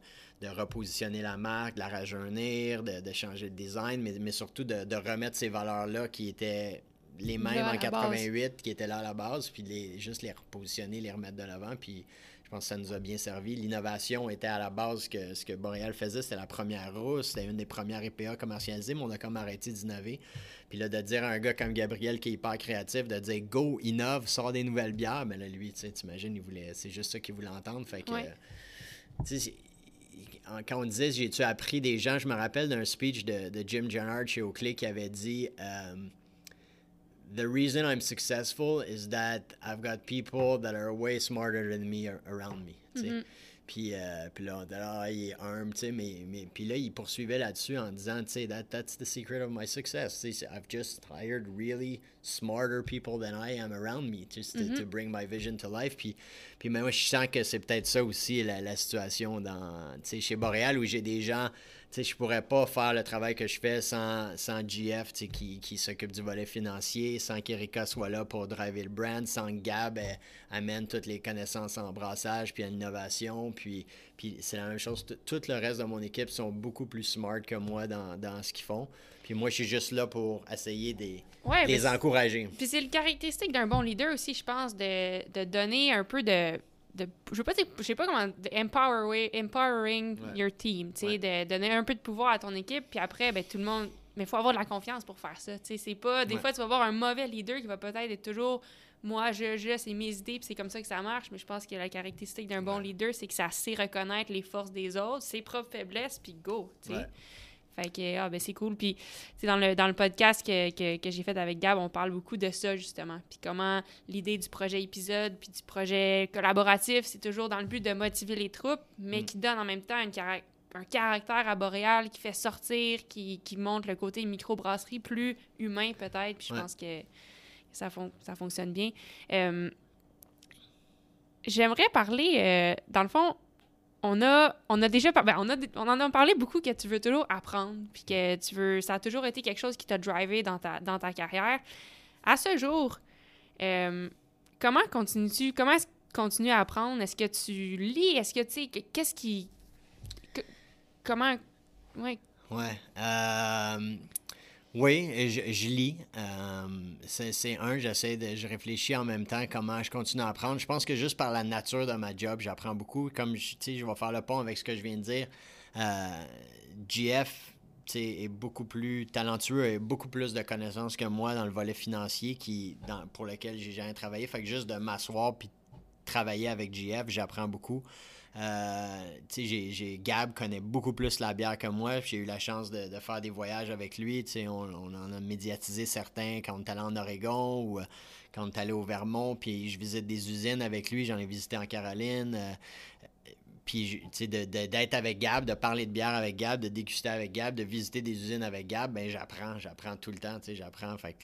de repositionner la marque, de la rajeunir, de, de changer le design, mais, mais surtout de, remettre ces valeurs-là qui étaient les mêmes en 88, qui étaient là à la base, puis les, juste les repositionner, les remettre de l'avant. Puis pense que ça nous a bien servi. L'innovation était à la base que ce que Boréal faisait, c'était la première rousse, c'était une des premières EPA commercialisées, mais on a comme arrêté d'innover. Puis là, de dire à un gars comme Gabriel qui est hyper créatif, de dire go, innove, sort des nouvelles bières, mais là, lui, tu sais, t'imagines, il voulait, c'est juste ça qu'il voulait entendre. Fait que, sais, quand on disait j'ai-tu appris des gens, je me rappelle d'un speech de, de, Jim Jennard chez Oakley qui avait dit. Euh, the reason I'm successful is that I've got people that are way smarter than me around me. Mm-hmm. Puis, euh, puis là, on dit, ah, il est arm, tu sais, mais, mais puis là, il poursuivait là-dessus en disant, tu sais, that, that's the secret of my success. I've just hired really smarter people than I am around me just to, mm-hmm. to bring my vision to life. Puis, puis moi, je sens que c'est peut-être ça aussi la, la situation dans, tu sais, chez Boréal où j'ai des gens je je pourrais pas faire le travail que je fais sans, sans GF qui, qui s'occupe du volet financier, sans qu'Erika soit là pour driver le brand, sans que Gab amène toutes les connaissances en brassage puis en innovation. Puis, puis c'est la même chose. Tout le reste de mon équipe sont beaucoup plus smart que moi dans, dans ce qu'ils font. Puis moi, je suis juste là pour essayer de les encourager. Puis c'est le caractéristique d'un bon leader aussi, je pense, de, de donner un peu de je pas je sais pas comment empower, empowering your team tu sais de donner un peu de pouvoir à ton équipe puis après ben tout le monde mais il faut avoir de la confiance pour faire ça tu sais c'est pas des fois tu vas avoir un mauvais leader qui va peut-être être toujours moi je je c'est mes idées puis c'est comme ça que ça marche mais je pense que la caractéristique d'un bon leader c'est que ça sait reconnaître les forces des autres ses propres faiblesses puis go tu sais fait que, ah, ben c'est cool. Puis, dans le, dans le podcast que, que, que j'ai fait avec Gab, on parle beaucoup de ça, justement. Puis comment l'idée du projet épisode, puis du projet collaboratif, c'est toujours dans le but de motiver les troupes, mais mm. qui donne en même temps une un caractère à Boréal qui fait sortir, qui, qui montre le côté microbrasserie plus humain, peut-être. Puis je pense que ça, ça fonctionne bien. Euh, j'aimerais parler, euh, dans le fond, on a, on a déjà ben, on, a, on en a parlé beaucoup que tu veux toujours apprendre, puis que tu veux. Ça a toujours été quelque chose qui t'a drivé dans ta, dans ta carrière. À ce jour, euh, comment continues-tu? Comment est-ce continues à apprendre? Est-ce que tu lis? Est-ce que tu sais. Qu'est-ce qui. comment. Ouais. Ouais. Euh, oui, je, lis. Euh, c'est un, j'essaie de. Je réfléchis en même temps comment je continue à apprendre. Je pense que juste par la nature de ma job, j'apprends beaucoup. Comme je, je vais faire le pont avec ce que je viens de dire. Euh, GF est beaucoup plus talentueux et beaucoup plus de connaissances que moi dans le volet financier qui, pour lequel j'ai jamais travaillé. Fait que juste de m'asseoir puis travailler avec GF, j'apprends beaucoup. Euh, j'ai, Gab connaît beaucoup plus la bière que moi. J'ai eu la chance de, de, faire des voyages avec lui. On, on en a médiatisé certains quand on est allé en Oregon ou euh, quand on est allé au Vermont. Puis je visite des usines avec lui. J'en ai visité en Caroline. Euh, puis, tu sais, d'être avec Gab, de parler de bière avec Gab, de déguster avec Gab, de visiter des usines avec Gab, ben j'apprends, j'apprends tout le temps, tu sais, j'apprends. Fait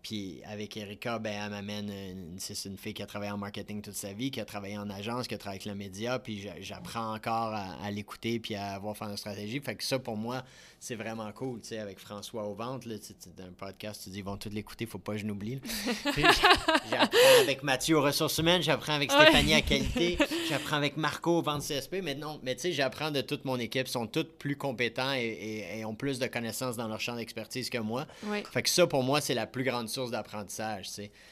puis avec Erika, ben elle m'amène, c'est une fille qui a travaillé en marketing toute sa vie, qui a travaillé en agence, qui a travaillé avec le média, puis j'apprends encore à, l'écouter puis à voir faire une stratégie. Fait que ça, pour moi, c'est vraiment cool, tu sais, avec François au ventre, là, dans un podcast, tu dis, ils vont tous l'écouter, faut pas que je n'oublie. j'apprends avec Mathieu aux ressources humaines, j'apprends avec Stéphanie à qualité, j'apprends avec Marco au ventre Mais non, mais tu sais, j'apprends de toute mon équipe, ils sont tous plus compétents et, ont plus de connaissances dans leur champ d'expertise que moi. Fait que ça, pour moi, c'est la plus grande source d'apprentissage,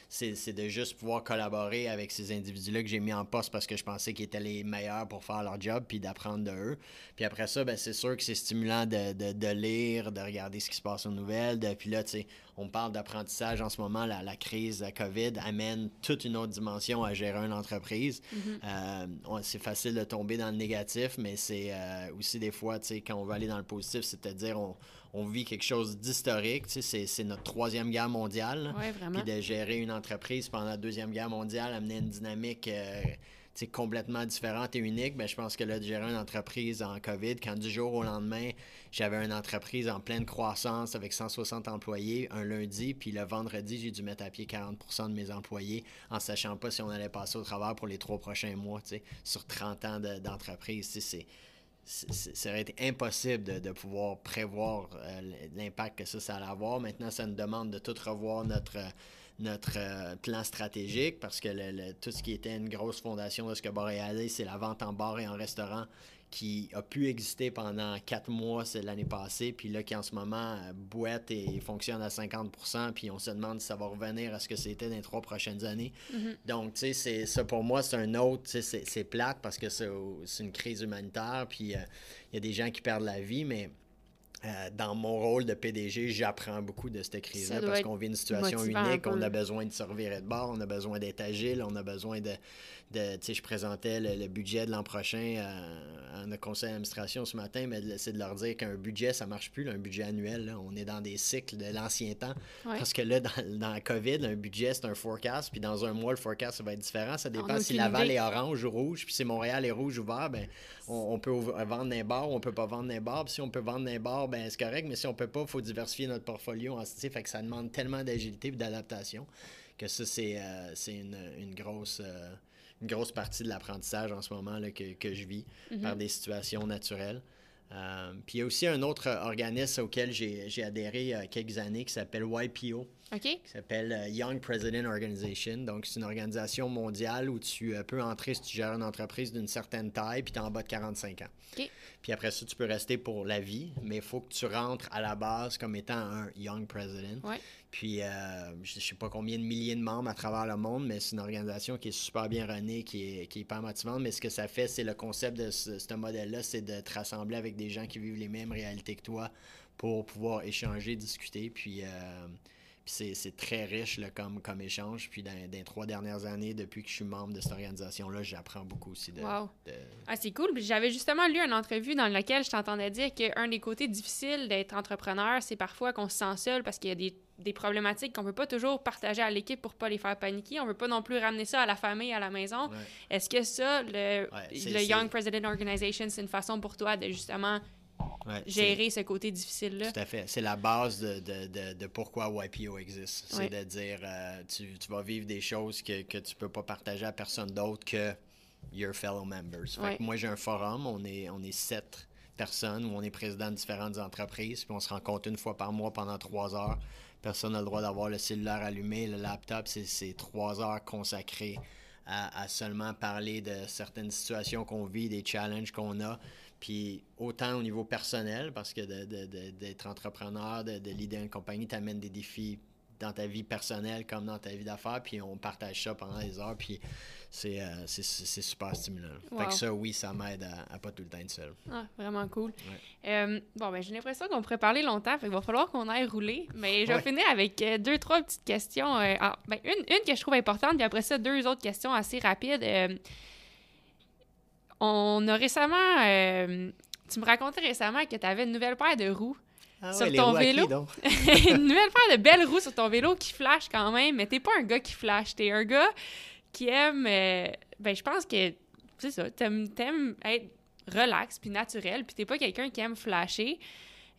c'est de juste pouvoir collaborer avec ces individus-là que j'ai mis en poste parce que je pensais qu'ils étaient les meilleurs pour faire leur job, puis d'apprendre de eux. Puis après ça, ben, c'est sûr que c'est stimulant de, de, de, lire, de regarder ce qui se passe aux nouvelles. De, puis là, tu sais, on parle d'apprentissage en ce moment. La, la crise de COVID amène toute une autre dimension à gérer une entreprise. Mm-hmm. Euh, c'est facile de tomber dans le négatif, mais c'est euh, aussi des fois, tu sais, quand on veut aller dans le positif, c'est-à-dire on, on vit quelque chose d'historique. C'est notre troisième guerre mondiale. Puis de gérer une entreprise pendant la deuxième guerre mondiale, amener une dynamique euh, complètement différente et unique. Ben, je pense que là, de gérer une entreprise en COVID, quand du jour au lendemain, j'avais une entreprise en pleine croissance avec 160 employés un lundi, puis le vendredi, j'ai dû mettre à pied 40% de mes employés en sachant pas si on allait passer au travers pour les trois prochains mois, sur 30 ans d'entreprise. c'est ça aurait été impossible de, pouvoir prévoir euh, l'impact que ça, ça allait avoir. Maintenant, ça nous demande de tout revoir notre, notre euh, plan stratégique parce que le, tout ce qui était une grosse fondation de ce que Boréalais, c'est la vente en bar et en restaurant qui a pu exister pendant quatre mois l'année passée, puis là qui en ce moment euh, boite et fonctionne à 50% puis on se demande si ça va revenir à ce que c'était dans les trois prochaines années. Mm-hmm. Donc, tu sais, ça pour moi, c'est un autre, c'est plate parce que c'est une crise humanitaire, puis euh, il y a des gens qui perdent la vie, mais euh, dans mon rôle de PDG, j'apprends beaucoup de cette crise-là parce qu'on vit une situation unique. On a besoin de se revirer de bord, on a besoin d'être agile, on a besoin de. de tu sais, je présentais le, budget de l'an prochain à, un conseil d'administration ce matin, mais c'est de leur dire qu'un budget, ça marche plus, un budget annuel. on est dans des cycles de l'ancien temps. Parce que là, dans, dans la COVID, un budget, c'est un forecast, puis dans un mois, le forecast, ça va être différent. Ça dépend si Laval est orange ou rouge, puis si Montréal est rouge ou vert, ben, on, peut vendre un bar ou on peut pas vendre un bar. Puis si on peut vendre un bar, ben c'est correct, mais si on peut pas, il faut diversifier notre portfolio en fait que ça demande tellement d'agilité et d'adaptation que ça, c'est euh, une, grosse. Euh, une grosse partie de l'apprentissage en ce moment là, que, je vis mm-hmm. par des situations naturelles. Euh, puis il y a aussi un autre organisme auquel j'ai adhéré il y a quelques années qui s'appelle YPO. Qui s'appelle Young President Organization. Donc, c'est une organisation mondiale où tu peux entrer si tu gères une entreprise d'une certaine taille puis tu es en bas de 45 ans. Puis après ça, tu peux rester pour la vie, mais il faut que tu rentres à la base comme étant un Young President. Puis, euh, je ne sais pas combien de milliers de membres à travers le monde, mais c'est une organisation qui est super bien renée, qui est, qui est hyper motivante. Mais ce que ça fait, c'est le concept de ce, modèle-là, c'est de te rassembler avec des gens qui vivent les mêmes réalités que toi pour pouvoir échanger, discuter. Puis, euh, c'est très riche comme, comme échange. Puis dans, les trois dernières années, depuis que je suis membre de cette organisation-là, j'apprends beaucoup aussi de. Wow. Ah, c'est cool. J'avais justement lu une entrevue dans laquelle je t'entendais dire qu'un des côtés difficiles d'être entrepreneur, c'est parfois qu'on se sent seul parce qu'il y a des, des problématiques qu'on peut pas toujours partager à l'équipe pour pas les faire paniquer. On veut pas non plus ramener ça à la famille, à la maison. Est-ce que ça, le, le Young President Organization, c'est une façon pour toi de justement gérer ce côté difficile-là. Tout à fait. C'est la base de, de, de, pourquoi YPO existe. C'est de dire, euh, tu, tu, vas vivre des choses que, que tu peux pas partager à personne d'autre que your fellow members. moi, j'ai un forum, on est, on est sept personnes où on est président de différentes entreprises, puis on se rencontre une fois par mois pendant trois heures. Personne n'a le droit d'avoir le cellulaire allumé, le laptop, c'est trois heures consacrées à, à, seulement parler de certaines situations qu'on vit, des challenges qu'on a, puis autant au niveau personnel, parce que d'être entrepreneur, de, de leader une compagnie, t'amène des défis dans ta vie personnelle comme dans ta vie d'affaires, puis on partage ça pendant des heures, puis c'est euh, super stimulant. Fait que ça, oui, ça m'aide à, à pas tout le temps être seul. Ah, vraiment cool. Euh, bon, ben, j'ai l'impression qu'on pourrait parler longtemps, fait qu'il va falloir qu'on aille rouler. Mais je vais Ouais. finir avec euh, deux, trois petites questions. euh, ah, ben, une, une que je trouve importante, puis après ça, deux autres questions assez rapides. On a récemment. euh, tu me racontais récemment que tu avais une nouvelle paire de roues. Ah Sur ouais, ton vélo? une nouvelle paire de belles roues sur ton vélo qui flash quand même, mais t'es pas un gars qui flash. T'es un gars qui aime. euh, ben, je pense que. C'est ça. T'aimes, t'aimes être relax puis naturel, puis t'es pas quelqu'un qui aime flasher.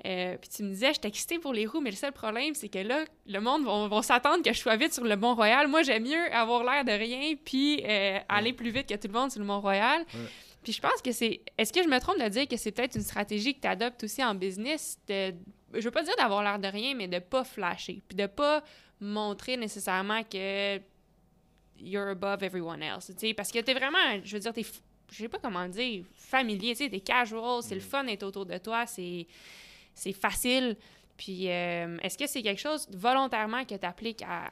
Euh, puis tu me disais, je excitée pour les roues, mais le seul problème, c'est que là, le monde va, va s'attendre que je sois vite sur le Mont-Royal. Moi, j'aime mieux avoir l'air de rien puis euh, aller plus vite que tout le monde sur le Mont-Royal. Ouais. Puis je pense que c'est... Est-ce que je me trompe de dire que c'est peut-être une stratégie que tu adoptes aussi en business? De, je veux pas dire d'avoir l'air de rien, mais de pas flasher. Puis de pas montrer nécessairement que you're above everyone else. tu sais, Parce que t'es vraiment, je veux dire, t'es, f- je sais pas comment dire, familier, tu sais, t'es casual, c'est le fun d'être autour de toi, c'est, c'est facile. Puis euh, est-ce que c'est quelque chose volontairement que tu appliques à,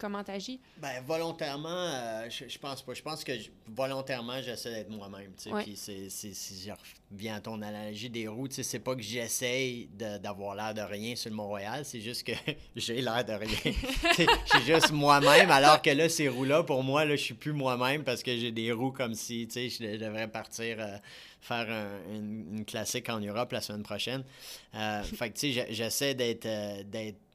comment t'agis? Ben, volontairement, euh, je, je pense pas. Je pense que je- volontairement, j'essaie d'être moi-même. tu. Ouais. Si je reviens à ton analogie des roues, tu sais, c'est pas que j'essaye d'avoir l'air de rien sur le Mont-Royal, c'est juste que j'ai l'air de rien. Tu je suis juste moi-même, alors que là, ces roues-là, pour moi, là, je suis plus moi-même parce que j'ai des roues comme si, tu je, devrais partir euh, faire un- une, une classique en Europe la semaine prochaine. Euh, fait que, tu sais, je- j'essaie d'être,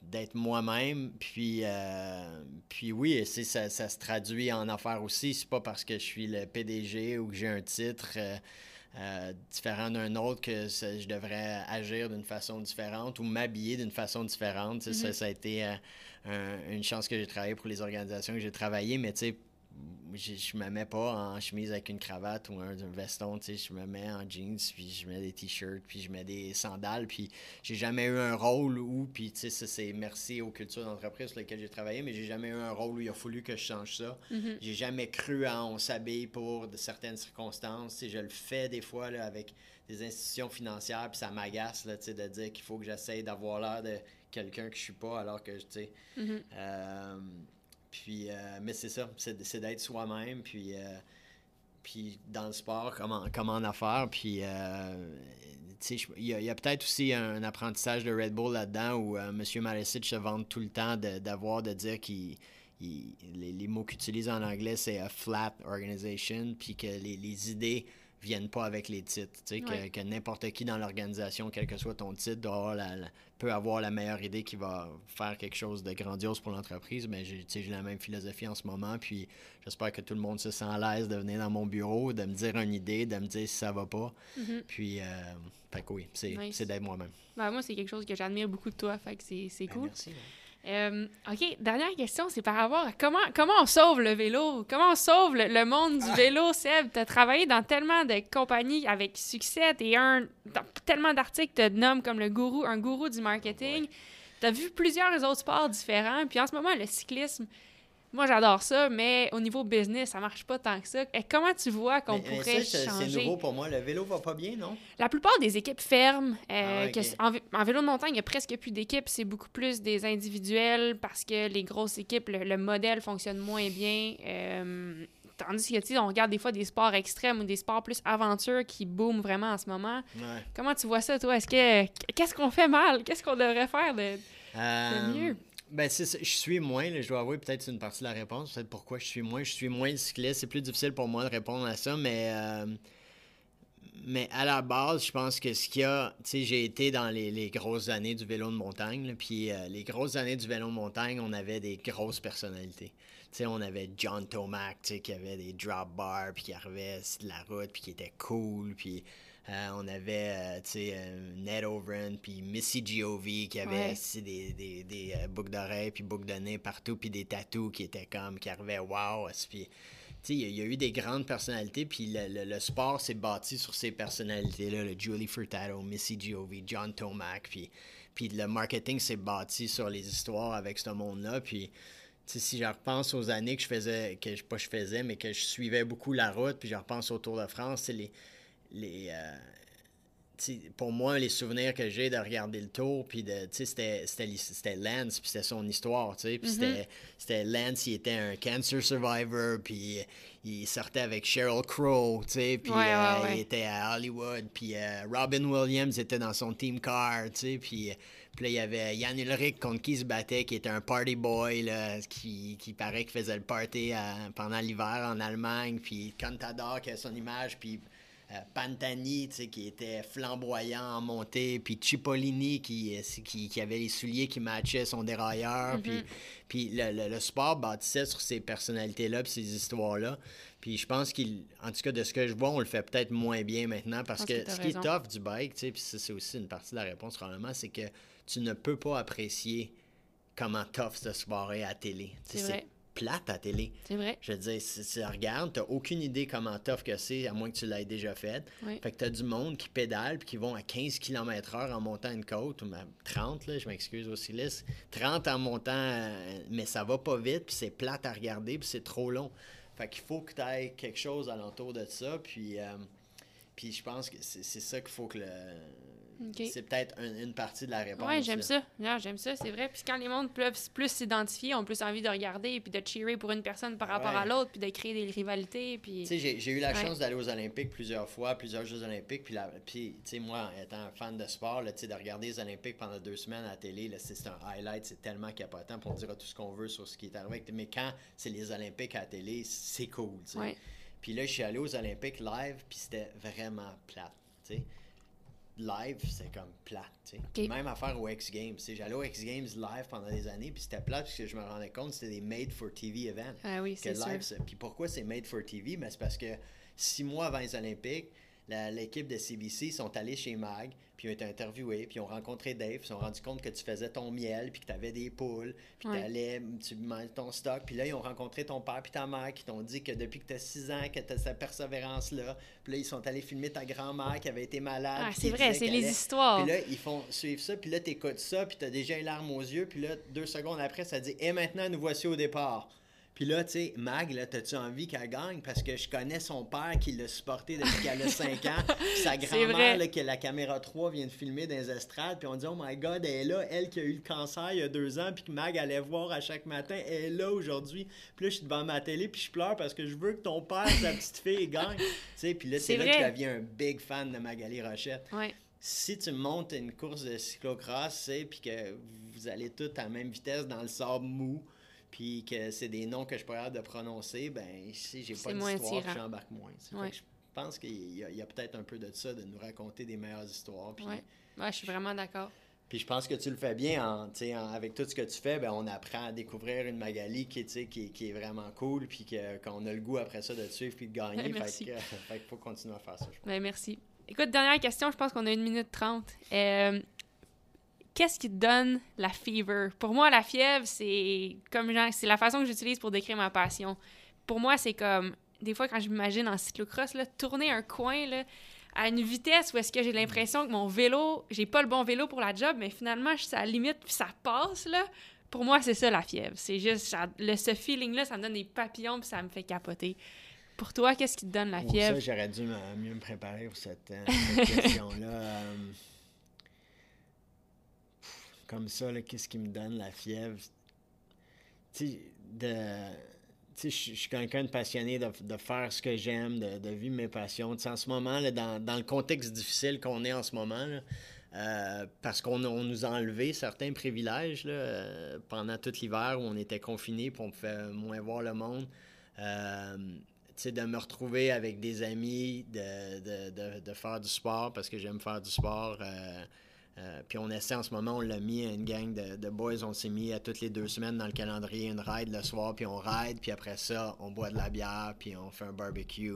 d'être, moi-même. Puis, euh, puis oui, ça, ça se traduit en affaires aussi. C'est pas parce que je suis le PDG ou que j'ai un titre euh, euh, différent d'un autre que ça- je devrais agir d'une façon différente ou m'habiller d'une façon différente. Sais, ça, ça a été euh, un- une chance que j'ai travaillé pour les organisations que j'ai travaillé, mais tu sais, je, je me mets pas en chemise avec une cravate ou un, un veston, tu sais, je me mets en jeans, puis je mets des t-shirts, puis je mets des sandales, puis j'ai jamais eu un rôle où, puis tu sais, ça c'est merci aux cultures d'entreprise sur lesquelles j'ai travaillé, mais j'ai jamais eu un rôle où il a fallu que je change ça. Mhm. J'ai jamais cru à on s'habille pour de certaines circonstances. Tu je le fais des fois là, avec des institutions financières, puis ça m'agace là, tu sais, de dire qu'il faut que j'essaye d'avoir l'air de quelqu'un que je suis pas, alors que, tu sais, Mhm. euh, puis, euh, mais c'est ça, c'est d'être soi-même, puis, euh, puis dans le sport, comme en, comme en affaires, puis euh, il y a, peut-être aussi un, apprentissage de Red Bull là-dedans où M. Malesic se vante tout le temps d'avoir, de, dire qu'il il- les, mots qu'il utilise en anglais, c'est a flat organization, puis que les idées viennent pas avec les titres. Tu sais, que- Ouais. que, n'importe qui dans l'organisation, quel que soit ton titre, doit avoir la- la- peut avoir la meilleure idée qui va faire quelque chose de grandiose pour l'entreprise. Mais j'ai tu sais, j'ai la même philosophie en ce moment, puis j'espère que tout le monde se sent à l'aise de venir dans mon bureau, de me dire une idée, de me dire si ça va pas. Mhm. Puis, euh, fait que oui, c'est Nice. d'être moi-même. Ben, moi, c'est quelque chose que j'admire beaucoup de toi, fait que c'est, Ben, cool. merci. Euh, OK, dernière question, c'est par rapport à comment, comment on sauve le vélo? Comment on sauve le, le monde du vélo, Seb? Tu as travaillé dans tellement de compagnies avec succès. Tu un, dans tellement d'articles te nomment comme le gourou, un gourou du marketing. Ouais. Tu as vu plusieurs autres sports différents. Puis en ce moment, le cyclisme, moi, j'adore ça, mais au niveau business, ça marche pas tant que ça. Et comment tu vois qu'on pourrait ça, changer? C'est nouveau pour moi. Le vélo va pas bien, non? La plupart des équipes ferment. euh, Ah que en, vé- en vélo de montagne, il n'y a presque plus d'équipes. C'est beaucoup plus des individuels parce que les grosses équipes, le, le modèle fonctionne moins bien. Euh, tandis que, on regarde des fois des sports extrêmes ou des sports plus aventure qui booment vraiment en ce moment. Ouais. Comment tu vois ça, toi? Est-ce que... Qu'est-ce qu'on fait mal? Qu'est-ce qu'on devrait faire de... Euh, mieux? Ben, c'est. Je suis moins, je dois avouer, peut-être c'est une partie de la réponse, peut-être pourquoi je suis moins. Je suis moins cycliste. C'est plus difficile pour moi de répondre à ça, mais. euh, mais à la base, je pense que ce qu'il y a, tu sais, j'ai été dans les, les grosses années du vélo de montagne, puis euh, les grosses années du vélo de montagne, on avait des grosses personnalités. Tu sais, on avait John Tomac, tu sais, qui avait des drop bars, puis qui arrivait sur la route, puis qui était cool, puis euh, on avait, euh, tu sais, euh, Ned Overend, puis Missy Giove, qui avait Ouais. des, des, des boucles d'oreilles, puis boucles de nez partout, puis des tatous qui étaient comme, qui arrivaient, wow, puis... Tu sais, il y a- il y, a eu des grandes personnalités, puis le, le- le sport s'est bâti sur ces personnalités-là, le Julie Furtado, Missy Giove, John Tomac, puis, puis le marketing s'est bâti sur les histoires avec ce monde-là, puis si je repense aux années que je faisais, que je, pas je faisais, mais que je suivais beaucoup la route, puis je repense au Tour de France, c'est les, les, euh, pour moi, les souvenirs que j'ai de regarder le tour, puis de, c'était, c'était, Lance, puis c'était son histoire, tu sais, puis mm-hmm. c'était, Lance, il était un cancer survivor, puis il sortait avec Sheryl Crow, tu sais, puis euh, il était à Hollywood, puis euh, Robin Williams était dans son team car, tu sais, puis, là, il y avait Yann Ulrich contre qui se battait, qui était un party boy, là, qui, qui paraît qu'il faisait le party euh, pendant l'hiver en Allemagne, puis Contador qui a son image, puis euh, Pantani, qui était flamboyant en montée, puis Cipollini qui, euh, qui, qui, avait les souliers qui matchaient son dérailleur, puis, mm-hmm. puis le, le, sport bâtissait sur ces personnalités-là, puis ces histoires-là. Puis je pense qu'il, en tout cas de ce que je vois, on le fait peut-être moins bien maintenant, parce que, ce qui est tough du bike, puis c'est aussi une partie de la réponse probablement, c'est que tu ne peux pas apprécier comment tough ce sport est à la télé. C'est plate à télé. C'est vrai. Je veux dire, si tu regardes, t'as aucune idée comment tough que c'est, à moins que tu l'aies déjà fait. Fait que t'as du monde qui pédale puis qui vont à 15 km h en montant une côte, ou même 30, là, je m'excuse aussi, 30 en montant, euh, mais ça va pas vite, puis c'est plate à regarder, puis c'est trop long. Fait qu'il faut que tu aies quelque chose alentour de ça, puis... Euh, puis je pense que c'est ça qu'il faut que le, c'est peut-être une partie de la réponse. Oui, j'aime ça. j'aime ça, c'est vrai. Puis quand les mondes peuvent plus s'identifier, ont plus envie de regarder, puis de cheerer pour une personne par rapport à l'autre, puis de créer des rivalités. Puis... J'ai eu la chance d'aller aux Olympiques plusieurs fois, plusieurs Jeux Olympiques. Puis, puis tu sais, moi, étant un fan de sport, là, de regarder les Olympiques pendant deux semaines à la télé, c'est un highlight, c'est tellement capotant. pour on dira tout ce qu'on veut sur ce qui est arrivé. Mais quand c'est les Olympiques à la télé, c'est cool. Puis là, je suis allé aux Olympiques live, puis c'était vraiment plate. Live, c'est comme plate. Même affaire au X Games. J'allais au X Games live pendant des années, puis c'était plate parce que je me rendais compte que c'était des made for TV events. Ah oui, c'est Puis pourquoi c'est made for TV? Mais c'est parce que six mois avant les Olympiques, l'équipe de CBC sont allés chez Mag, puis ils ont été interviewés, puis ils ont rencontré Dave, ils se sont rendus compte que tu faisais ton miel, puis que tu avais des poules, puis allais, tu manges ton stock, puis là, ils ont rencontré ton père puis ta mère qui t'ont dit que depuis que tu as 6 ans, que tu as cette persévérance-là, puis là, ils sont allés filmer ta grand-mère qui avait été malade. Ah, c'est vrai, c'est les histoires. Puis là, ils font suivre ça, puis là, tu écoutes ça, puis tu as déjà une larme aux yeux, puis là, deux secondes après, ça dit « Et maintenant, nous voici au départ ». Puis là, tu sais, Mag, là, t'as-tu envie qu'elle gagne? Parce que je connais son père qui l'a supporté depuis qu'elle a 5 ans. Puis sa grand-mère, que la caméra 3 vient de filmer dans les estrades. Puis on dit, oh my God, elle est là. Elle qui a eu le cancer il y a deux ans, puis que Mag allait voir à chaque matin, elle est là aujourd'hui. Puis là, je suis devant ma télé, puis je pleure parce que je veux que ton père, sa petite fille, gagne. Tu sais, puis là, c'est là que je deviens un big fan de Magali Rochette. Ouais si tu montes une course de cyclocross, puis que vous allez tous à la même vitesse dans le sable mou, puis que c'est des noms que je pourrais de prononcer, ben si j'ai pas d'histoire, j'embarque moins. je pense qu'il y a, peut-être un peu de ça, de nous raconter des meilleures histoires. Puis, ouais. je suis vraiment d'accord. Puis je pense que tu le fais bien en, avec tout ce que tu fais, ben, on apprend à découvrir une Magali qui, qui, qui est vraiment cool, puis qu'on a le goût après ça de suivre puis de gagner. merci. Fait faut continuer à faire ça. Ben, merci. Écoute, dernière question, je pense qu'on a une minute trente. Euh, qu'est-ce qui te donne la fever? Pour moi, la fièvre, c'est comme c'est la façon que j'utilise pour décrire ma passion. Pour moi, c'est comme des fois quand je m'imagine en cyclocross, là, tourner un coin là, à une vitesse où est-ce que j'ai l'impression que mon vélo, j'ai pas le bon vélo pour la job, mais finalement, je suis à la limite puis ça passe là. Pour moi, c'est ça la fièvre. C'est juste le, ce feeling-là, ça me donne des papillons puis ça me fait capoter. Pour toi, qu'est-ce qui te donne la fièvre? ça, j'aurais dû mieux me préparer pour cette, euh, question-là. Comme ça, qu'est-ce qui me donne la fièvre? Je suis quelqu'un de passionné de, faire ce que j'aime, de, vivre mes passions. en ce moment, dans, le contexte difficile qu'on est en ce moment, euh, parce qu'on nous a enlevé certains privilèges euh, pendant tout l'hiver où on était confinés et on pouvait moins voir le monde. Euh, de me retrouver avec des amis, de, de, faire du sport parce que j'aime faire du sport. Euh, puis on essaie en ce moment, on l'a mis à une gang de, boys, on s'est mis à toutes les deux semaines dans le calendrier une ride le soir, puis on ride, puis après ça, on boit de la bière, puis on fait un barbecue.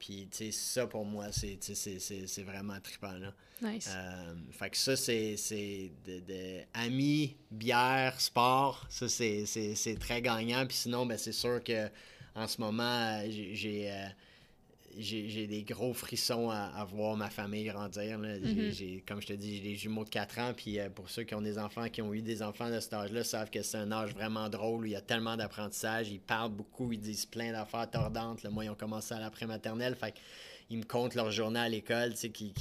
Puis, tu sais, ça pour moi, c'est, c'est, vraiment trippant, là. Nice. Euh, fait que ça, c'est, de, amis, bière, sport, ça, c'est, très gagnant. Puis sinon, ben, c'est sûr que en ce moment, j'ai... J'ai des gros frissons à, voir ma famille grandir. Mm-hmm. comme je te dis, j'ai des jumeaux de 4 ans. Puis euh, pour ceux qui ont des enfants, qui ont eu des enfants de cet âge-là, savent que c'est un âge vraiment drôle où il y a tellement d'apprentissage. Ils parlent beaucoup, ils disent plein d'affaires tordantes. Moi, ils ont commencé à l'après-maternelle. Fait ils me comptent leur journée à l'école, qui, qui,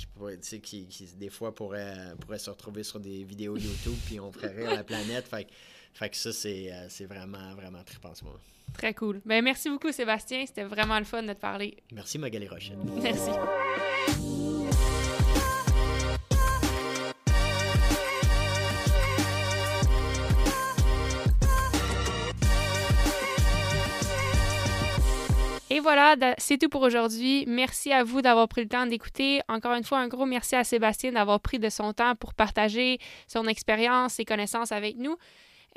qui, qui, des fois pourraient, pourraient se retrouver sur des vidéos YouTube, puis on ferait rire la planète. Fait, que- fait que ça, c'est euh, c'est vraiment, vraiment trippant en ce moment. Très cool. Ben, merci beaucoup, Sébastien. C'était vraiment le fun de te parler. Merci, Magali Rochette. Merci. Et voilà, c'est tout pour aujourd'hui. Merci à vous d'avoir pris le temps d'écouter. Encore une fois, un gros merci à Sébastien d'avoir pris de son temps pour partager son expérience, ses connaissances avec nous.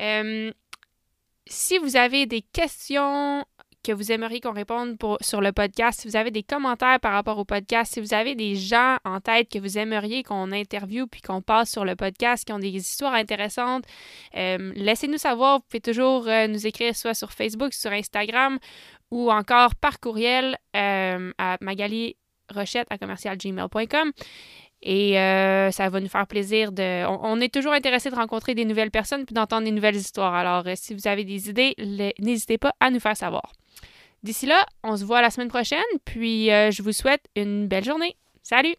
Euh, si vous avez des questions que vous aimeriez qu'on réponde sur le podcast, si vous avez des commentaires par rapport au podcast, si vous avez des gens en tête que vous aimeriez qu'on interviewe puis qu'on passe sur le podcast, qui ont des histoires intéressantes, euh, laissez-nous savoir. Vous pouvez toujours euh, nous écrire soit sur Facebook, sur Instagram ou encore par courriel à Magali Rochette à commercialgmail.com. Et euh, ça va nous faire plaisir de. On, est toujours intéressé de rencontrer des nouvelles personnes puis d'entendre des nouvelles histoires. Alors, euh, si vous avez des idées, n'hésitez pas à nous faire savoir. D'ici là, on se voit la semaine prochaine, puis euh, je vous souhaite une belle journée. Salut!